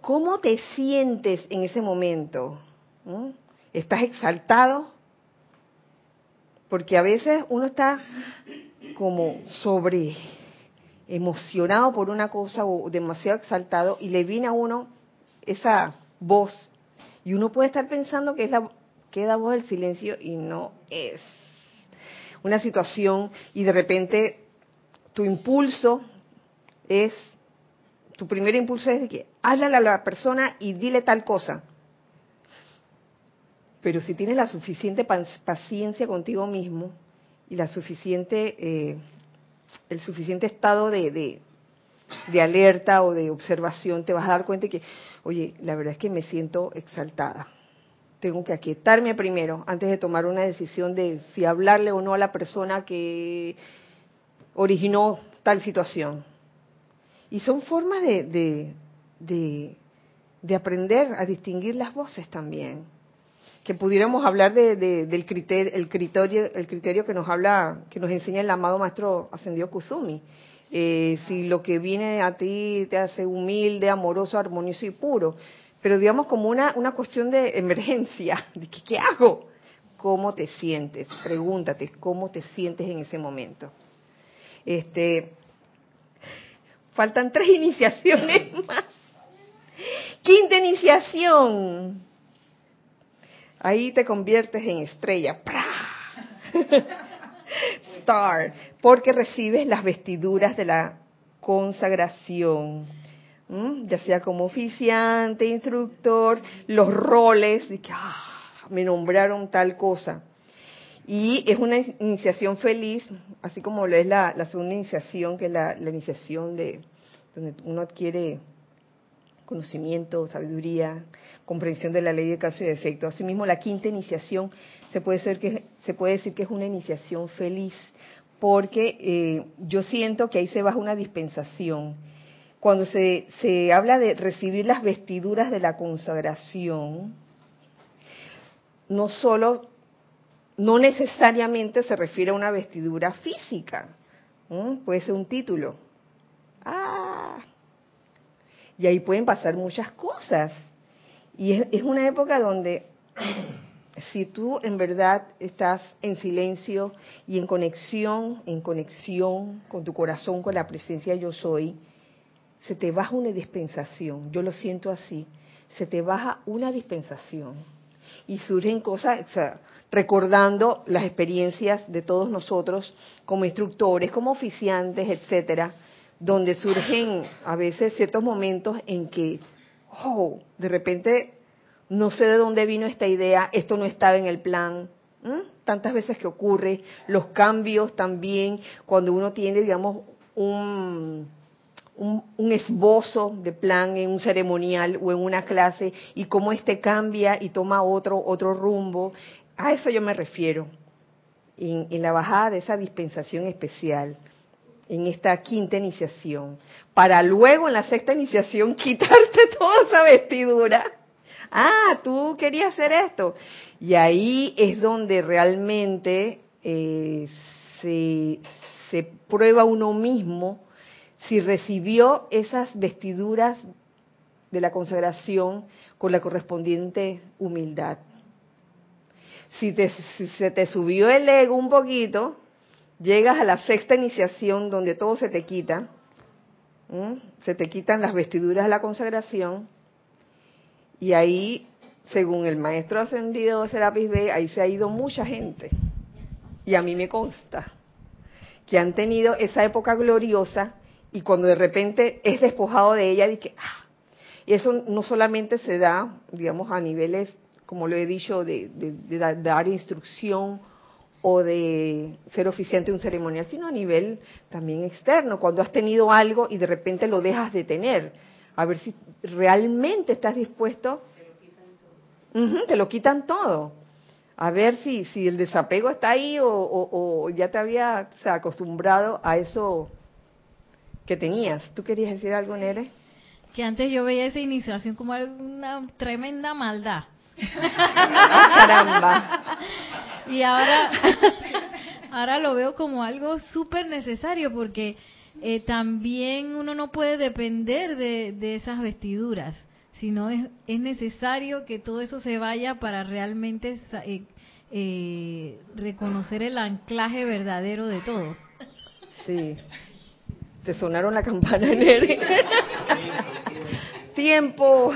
¿Cómo te sientes en ese momento? ¿Mm? ¿Estás exaltado? Porque a veces uno está como sobre emocionado por una cosa o demasiado exaltado y le viene a uno esa voz y uno puede estar pensando que es la que voz del silencio y no es una situación y de repente tu impulso es tu primer impulso es de que háblale a la persona y dile tal cosa pero si tienes la suficiente paciencia contigo mismo y la suficiente, eh, el suficiente estado de, de, alerta o de observación, te vas a dar cuenta que, oye, la verdad es que me siento exaltada. Tengo que aquietarme primero antes de tomar una decisión de si hablarle o no a la persona que originó tal situación. Y son formas de, de, de aprender a distinguir las voces también que pudiéramos hablar de, del criterio, el criterio, el criterio que nos habla, que nos enseña el amado maestro ascendido Kusumi. Eh, si lo que viene a ti te hace humilde, amoroso, armonioso y puro, pero digamos como una, una cuestión de emergencia, de que, ¿qué hago? ¿Cómo te sientes? Pregúntate, ¿cómo te sientes en ese momento? Este, faltan tres iniciaciones más. Quinta iniciación, Ahí te conviertes en estrella. Star. Porque recibes las vestiduras de la consagración. Ya sea como oficiante, instructor, los roles. De que, ah, me nombraron tal cosa. Y es una iniciación feliz, así como lo es la, segunda iniciación, que es la, la iniciación de donde uno adquiere conocimiento, sabiduría, comprensión de la ley de caso y de efecto. Asimismo, la quinta iniciación se puede, ser que, se puede decir que es una iniciación feliz, porque eh, yo siento que ahí se baja una dispensación. Cuando se, se habla de recibir las vestiduras de la consagración, no solo, no necesariamente se refiere a una vestidura física, puede ser un título. Ah, y ahí pueden pasar muchas cosas. Y es, una época donde si tú en verdad estás en silencio y en conexión, en conexión con tu corazón, con la presencia yo soy, se te baja una dispensación. Yo lo siento así. Se te baja una dispensación. Y surgen cosas, recordando las experiencias de todos nosotros como instructores, como oficiantes, etcétera, donde surgen a veces ciertos momentos en que, oh, de repente no sé de dónde vino esta idea, esto no estaba en el plan. Tantas veces que ocurre, los cambios también, cuando uno tiene, digamos, un, un, esbozo de plan en un ceremonial o en una clase y cómo este cambia y toma otro, otro rumbo. A eso yo me refiero, en la bajada de esa dispensación especial en esta quinta iniciación, para luego en la sexta iniciación quitarte toda esa vestidura. Ah, tú querías hacer esto. Y ahí es donde realmente eh, se, se prueba uno mismo si recibió esas vestiduras de la consagración con la correspondiente humildad. Si, te, si se te subió el ego un poquito, llegas a la sexta iniciación donde todo se te quita, se te quitan las vestiduras de la consagración y ahí, según el maestro ascendido de Serapis B, ahí se ha ido mucha gente. Y a mí me consta que han tenido esa época gloriosa y cuando de repente es despojado de ella, dije, ah, y eso no solamente se da, digamos, a niveles, como lo he dicho, de, dar instrucción o de ser oficiante de un ceremonial, sino a nivel también externo, cuando has tenido algo y de repente lo dejas de tener, a ver si realmente estás dispuesto, te lo quitan todo, a ver si, si el desapego está ahí o, ya te había acostumbrado a eso que tenías. ¿Tú querías decir algo, Nere? que antes yo veía esa iniciación como una tremenda maldad. Caramba. Y ahora, ahora lo veo como algo súper necesario porque eh, también uno no puede depender de, esas vestiduras, sino es, es, necesario que todo eso se vaya para realmente eh, eh, reconocer el anclaje verdadero de todo. Sí, te sonaron la campana, Nere. Tiempo.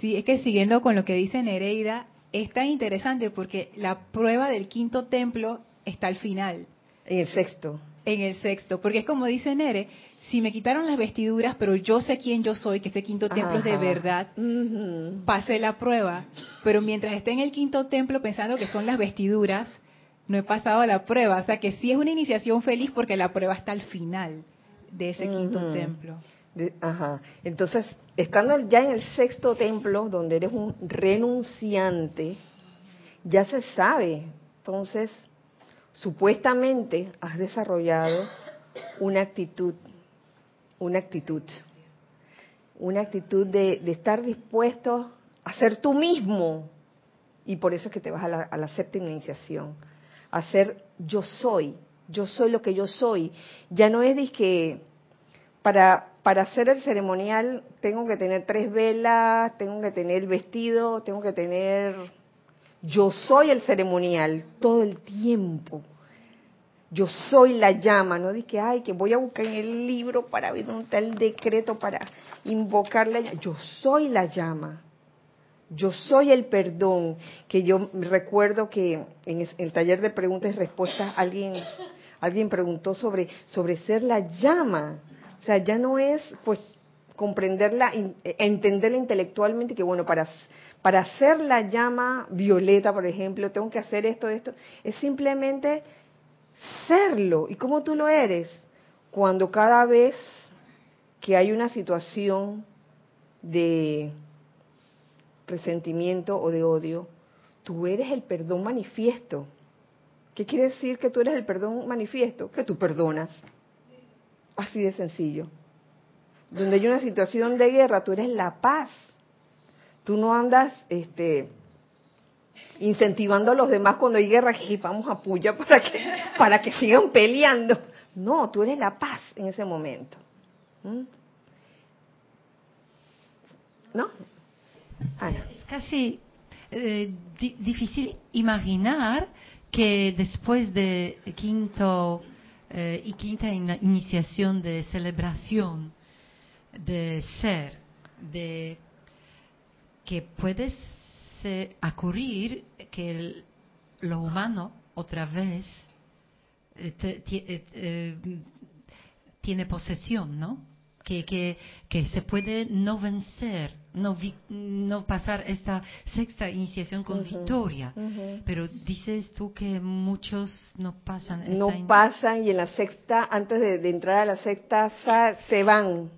Sí, es que siguiendo con lo que dice Nereida, es tan interesante porque la prueba del quinto templo está al final. En el sexto. En el sexto, porque es como dice Nere, si me quitaron las vestiduras, pero yo sé quién yo soy, que ese quinto templo es de verdad, pasé la prueba, pero mientras esté en el quinto templo pensando que son las vestiduras, no he pasado la prueba. O sea que sí es una iniciación feliz porque la prueba está al final de ese quinto templo. Ajá. Entonces, estando ya en el sexto templo, donde eres un renunciante, ya se sabe. Entonces, supuestamente has desarrollado una actitud, una actitud, una actitud de, estar dispuesto a ser tú mismo. Y por eso es que te vas a la, a la séptima iniciación hacer yo soy, yo soy lo que yo soy. Ya no es de que para, para hacer el ceremonial tengo que tener tres velas, tengo que tener el vestido, tengo que tener... Yo soy el ceremonial todo el tiempo. Yo soy la llama, no que, ay, que voy a buscar en el libro para ver un tal decreto para invocar la llama. Yo soy la llama. Yo soy el perdón, que yo recuerdo que en el taller de preguntas y respuestas alguien alguien preguntó sobre sobre ser la llama. O sea, ya no es pues comprenderla, entenderla intelectualmente que bueno, para para ser la llama violeta, por ejemplo, tengo que hacer esto, esto, es simplemente serlo. ¿Y cómo tú lo eres? Cuando cada vez que hay una situación de resentimiento o de odio, tú eres el perdón manifiesto. ¿Qué quiere decir que tú eres el perdón manifiesto? Que tú perdonas. Así de sencillo. Donde hay una situación de guerra, tú eres la paz. Tú no andas este, incentivando a los demás cuando hay guerra y vamos a puya para que, para que sigan peleando. No, tú eres la paz en ese momento. ¿Mm? ¿No? Es casi eh, difícil imaginar que después de quinto eh, y quinta iniciación de celebración de ser, de que puedes ocurrir que lo humano otra vez eh, tiene posesión, ¿no? Que, que, que se puede no vencer no, no pasar esta sexta iniciación con victoria. Pero dices tú que muchos no pasan. no pasan y en la sexta, antes de, entrar a la sexta, se van.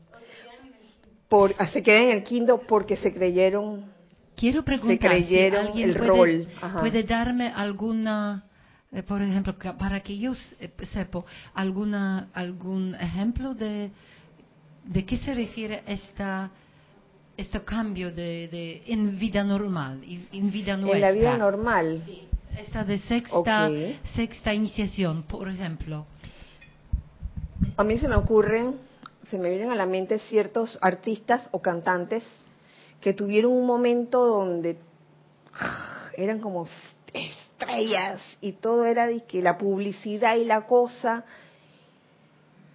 Por, ah, se quedan en el quinto porque se creyeron. Quiero preguntar creyeron alguien el puede, rol. puede darme alguna eh, por ejemplo, para que yo eh, sepa alguna algún ejemplo de de qué se refiere esta este cambio de, en vida normal, en vida nuestra. En la vida normal. Esta de sexta, sexta iniciación, por ejemplo. A mí se me ocurren, se me vienen a la mente ciertos artistas o cantantes que tuvieron un momento donde eran como estrellas y todo era de que la publicidad y la cosa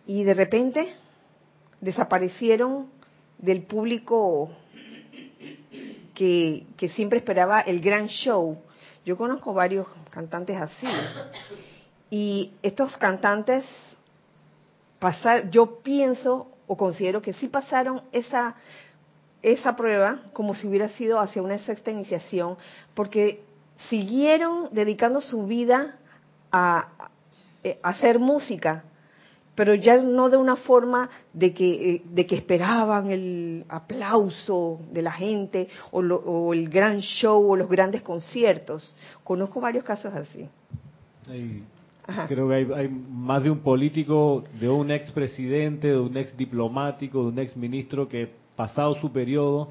y de repente desaparecieron del público que, siempre esperaba el gran show. Yo conozco varios cantantes así. Y estos cantantes yo pienso o considero que sí pasaron esa esa prueba como si hubiera sido hacia una sexta iniciación, porque siguieron dedicando su vida a hacer música, pero ya no de una forma de que, eh, de que esperaban el aplauso de la gente o, el gran show o los grandes conciertos. Conozco varios casos así. creo que hay, hay, más de un político, de un expresidente, de un ex diplomático, de un ex ministro que pasado su periodo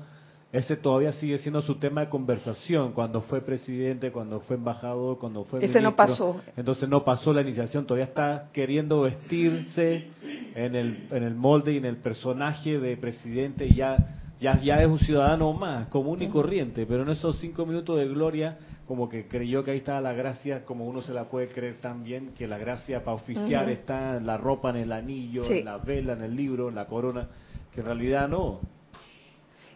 ese todavía sigue siendo su tema de conversación cuando fue presidente, cuando fue embajador, cuando fue Ese no pasó. Entonces no pasó la iniciación, todavía está queriendo vestirse en el, en el molde y en el personaje de presidente. Y ya, ya, ya es un ciudadano más, común y corriente, pero en esos cinco minutos de gloria como que creyó que ahí estaba la gracia, como uno se la puede creer también, que la gracia para oficiar está en la ropa, en el anillo, en la vela, en el libro, en la corona, que en realidad no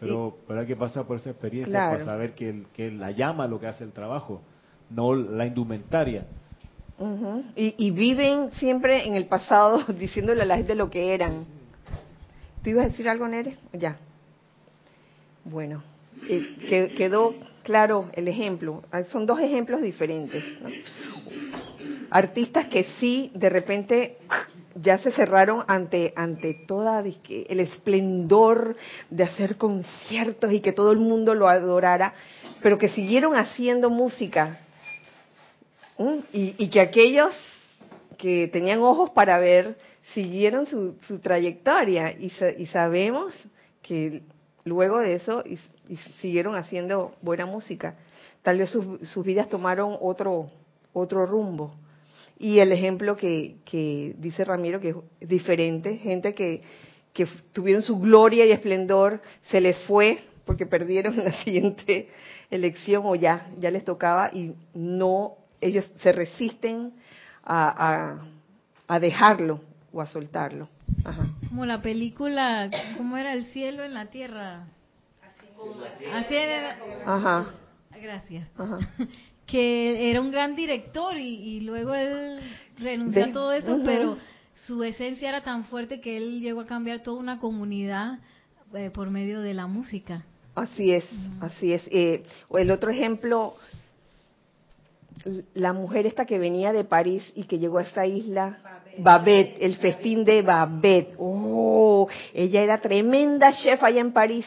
pero, pero hay que pasar por esa experiencia para saber que, que la llama lo que hace el trabajo, no la indumentaria. y, y, viven siempre en el pasado diciéndole a la gente lo que eran. ¿Tú ibas a decir algo, Nere? Ya. Bueno, eh, quedó claro el ejemplo. Ah, son dos ejemplos diferentes. Artistas que sí, de repente ya se cerraron ante ante toda el esplendor de hacer conciertos y que todo el mundo lo adorara, pero que siguieron haciendo música y, que aquellos que tenían ojos para ver siguieron su, trayectoria y, y, sabemos que luego de eso siguieron haciendo buena música. Tal vez sus, sus vidas tomaron otro otro rumbo y el ejemplo que, que dice Ramiro, que es diferente, gente que, que tuvieron su gloria y esplendor, se les fue porque perdieron la siguiente elección o ya, ya les tocaba y no, ellos se resisten a, a, dejarlo o a soltarlo. Como la película, ¿cómo era el cielo en la tierra? Así era. Ajá. Gracias. Ajá que era un gran director y, luego él renunció a todo eso, pero su esencia era tan fuerte que él llegó a cambiar toda una comunidad eh, por medio de la música. Así es, así es. Eh, el otro ejemplo, la mujer esta que venía de París y que llegó a esta isla, Babette, el festín de Babette. Oh, ella era tremenda chef allá en París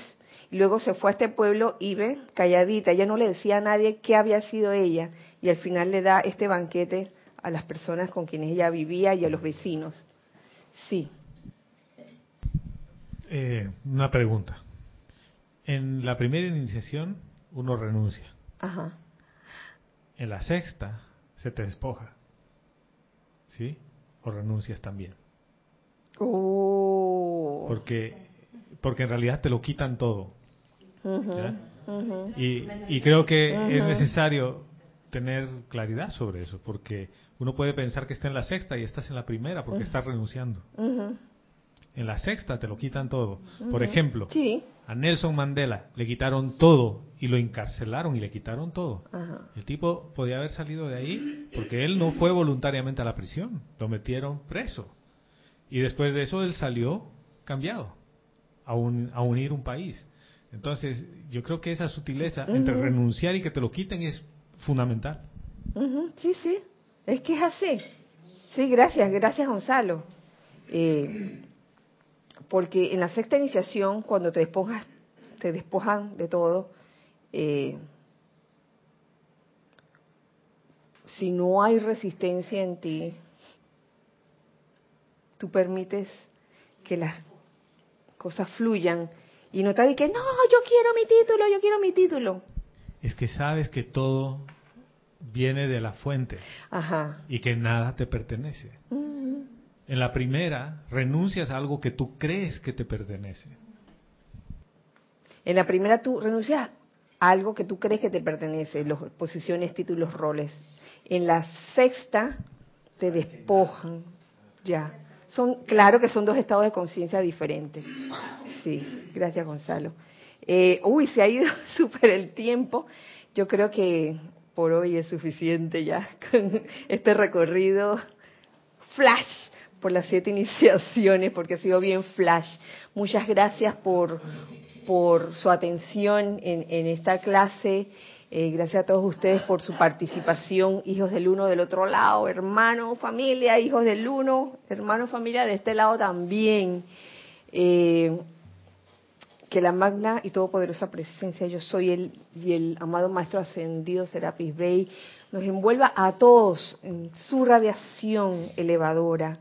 luego se fue a este pueblo y ve, calladita, ella no le decía a nadie qué había sido ella. Y al final le da este banquete a las personas con quienes ella vivía y a los vecinos. Sí. Eh, una pregunta. En la primera iniciación uno renuncia. Ajá. En la sexta se te despoja. ¿Sí? O renuncias también. Oh. Porque, porque en realidad te lo quitan todo. Y, creo que es necesario tener claridad sobre eso, porque uno puede pensar que está en la sexta y estás en la primera porque estás renunciando. En la sexta te lo quitan todo. Por ejemplo, a Nelson Mandela le quitaron todo y lo encarcelaron y le quitaron todo. El tipo podía haber salido de ahí porque él no fue voluntariamente a la prisión, lo metieron preso. Y después de eso él salió cambiado a, a unir un país. Entonces, yo creo que esa sutileza entre renunciar y que te lo quiten es fundamental. Sí, sí, es que es así. Sí, gracias, gracias Gonzalo. Eh, porque en la sexta iniciación, cuando te despojas, te despojan de todo, eh, si no hay resistencia en ti, tú permites que las cosas fluyan y no está que, no, yo quiero mi título, yo quiero mi título. Es que sabes que todo viene de la fuente y que nada te pertenece. En la primera, renuncias a algo que tú crees que te pertenece. En la primera tú renuncias a algo que tú crees que te pertenece, los posiciones, títulos, roles. En la sexta te despojan, ya. Son, claro que son dos estados de conciencia diferentes. Sí, gracias Gonzalo. Eh, uy, se ha ido súper el tiempo. Yo creo que por hoy es suficiente ya con este recorrido flash por las siete iniciaciones, porque ha sido bien flash. Muchas gracias por, por su atención en, esta clase. Eh, gracias a todos ustedes por su participación, hijos del uno del otro lado, hermano, familia, hijos del uno, hermano, familia de este lado también. Eh, que la magna y todopoderosa presencia yo soy el y el amado maestro ascendido Serapis Bey nos envuelva a todos en su radiación elevadora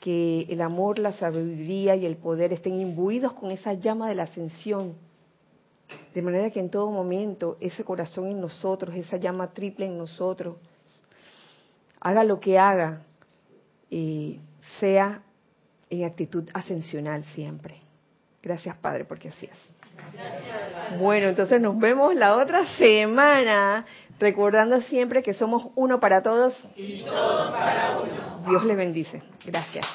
que el amor, la sabiduría y el poder estén imbuidos con esa llama de la ascensión de manera que en todo momento ese corazón en nosotros, esa llama triple en nosotros, haga lo que haga, y sea en actitud ascensional siempre. Gracias, Padre, porque así es. Bueno, entonces nos vemos la otra semana, recordando siempre que somos uno para todos y todos para uno. Dios le bendice. Gracias.